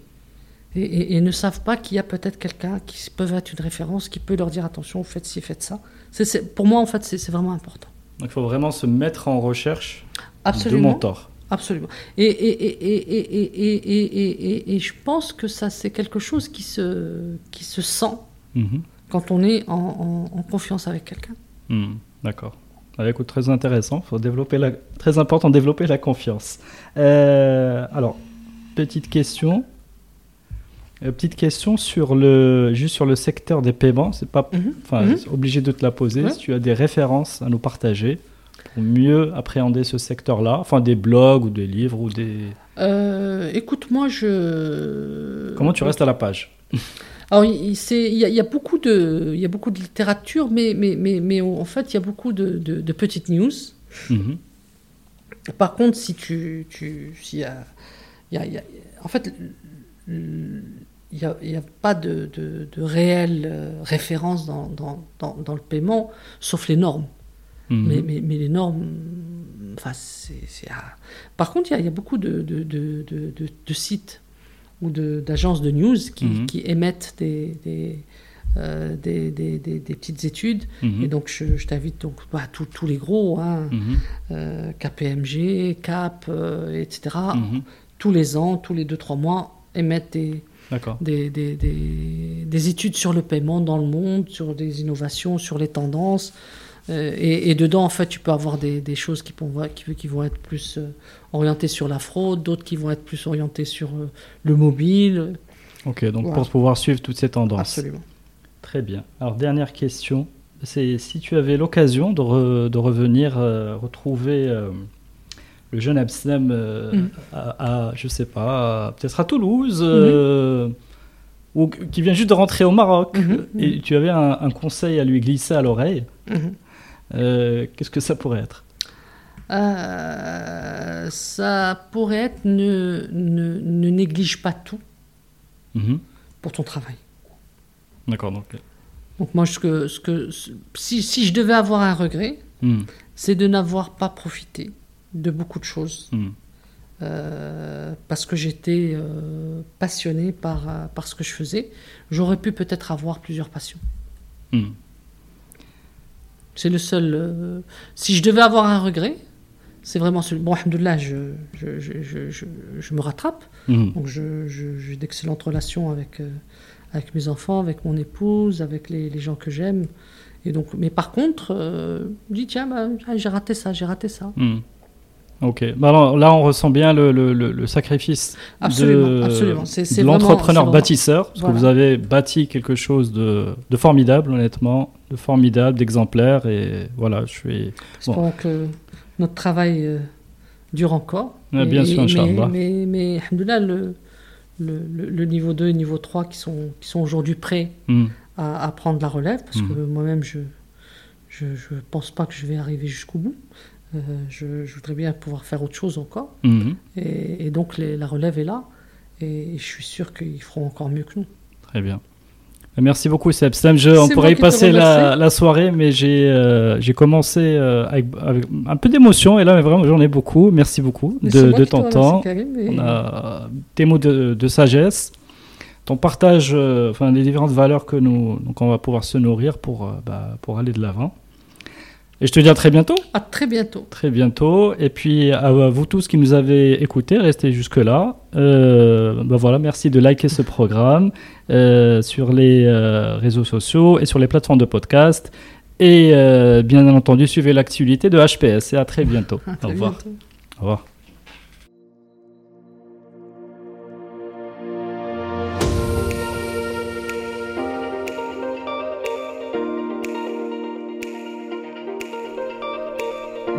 et, ne savent pas qu'il y a peut-être quelqu'un qui peut être une référence, qui peut leur dire attention, faites ci, faites ça. C'est, pour moi, en fait, c'est, vraiment important. Donc il faut vraiment se mettre en recherche Absolument. de mentor. Absolument. Et, et, et, je pense que ça, c'est quelque chose qui se, qui se sent mhm. quand on est en, confiance avec quelqu'un. Hmm. D'accord. Ah, écoute, très intéressant. Faut développer la... Très important, développer la confiance. Euh, alors, petite question. Euh, petite question sur le, juste sur le secteur des paiements. C'est pas mhm. mhm. obligé de te la poser. Si tu as des références à nous partager pour mieux appréhender ce secteur-là, enfin des blogs ou des livres ou des. Euh, écoute, moi je. Comment tu restes à la page? Alors, il, y, a, beaucoup de, il y a beaucoup de littérature, mais, mais, mais, mais en fait, il y a beaucoup de, de, petites news. Mhm. Par contre, si tu, tu s'il y a en fait, il n'y a, pas de, de, de réelle euh, référence dans, dans, dans, le paiement, sauf les normes. Mhm. Mais, mais, mais, les normes, enfin, c'est, Par contre, il y, a beaucoup de, de sites ou d'agences de, news qui, mhm. qui émettent des, des, euh, des, des, des, petites études. Mhm. Et donc, je, t'invite donc bah, tous les gros, hein, euh, KPMG, CAP, euh, etc. Tous les ans, tous les 2-3 mois, émettent des, études sur le paiement dans le monde, sur des innovations, sur les tendances. Euh, et, dedans, en fait, tu peux avoir des, des choses qui, qui, qui, vont être plus euh, orientées sur la fraude, d'autres qui vont être plus orientées sur euh, le mobile. Ok, donc pour pouvoir suivre toutes ces tendances. Absolument. Très bien. Alors, dernière question. C'est si tu avais l'occasion de, de, revenir retrouver le jeune Absem mm. à, je sais pas, peut-être à Toulouse, mm-hmm. ou qui vient juste de rentrer au Maroc, mm-hmm. et tu avais un, conseil à lui glisser à l'oreille. Euh, qu'est-ce que ça pourrait être? Euh, Ça pourrait être ne, ne, ne néglige pas tout mhm. pour ton travail. D'accord. Donc... donc moi, ce que, ce que, si, si je devais avoir un regret, mhm. c'est de n'avoir pas profité de beaucoup de choses. Mhm. Euh, parce que j'étais passionné par, par ce que je faisais. J'aurais pu peut-être avoir plusieurs passions. C'est le seul. Euh, si je devais avoir un regret, c'est vraiment celui. Bon, alhamdoulilah, je, je, je, je, je me rattrape. Mhm. Donc, j'ai d'excellentes relations avec, euh, avec mes enfants, avec mon épouse, avec les, les gens que j'aime. Et donc, mais par contre, euh, je dis tiens, bah, j'ai raté ça, j'ai raté ça. Mhm. Ok. Bah alors, là, on ressent bien le, le, le, sacrifice absolument, absolument. de l'entrepreneur bâtisseur, parce que vous avez bâti quelque chose de, de formidable, honnêtement, de formidable, d'exemplaire, et voilà, je suis. J'espère que notre travail euh, dure encore. bien sûr, Inch'Allah. Mais, mais, mais le, niveau 2 et niveau 3 qui sont, qui sont aujourd'hui prêts hmm. à, à, prendre la relève, parce hmm. que moi-même, je ne je, je pense pas que je vais arriver jusqu'au bout. Euh, je, voudrais bien pouvoir faire autre chose encore. Mhm. Et, donc la relève est là. Et, je suis sûr qu'ils feront encore mieux que nous. Très bien. Merci beaucoup, Seb. on pourrait y passer la, soirée, mais j'ai euh, commencé euh, avec, un peu d'émotion, et là, vraiment, j'en ai beaucoup. Merci beaucoup de, ton temps. On a tes mots de, sagesse, ton partage, enfin, les différentes valeurs que nous, donc on va pouvoir se nourrir pour, bah, pour aller de l'avant. Et je te dis à très bientôt. À très bientôt. Très bientôt. Et puis à vous tous qui nous avez écoutés, restez jusque-là. Euh, ben voilà, merci de liker ce programme euh, sur les euh, réseaux sociaux et sur les plateformes de podcast. Et euh, bien entendu, suivez l'actualité de HPS. Et à très bientôt. À très Au revoir. Bientôt. Au revoir.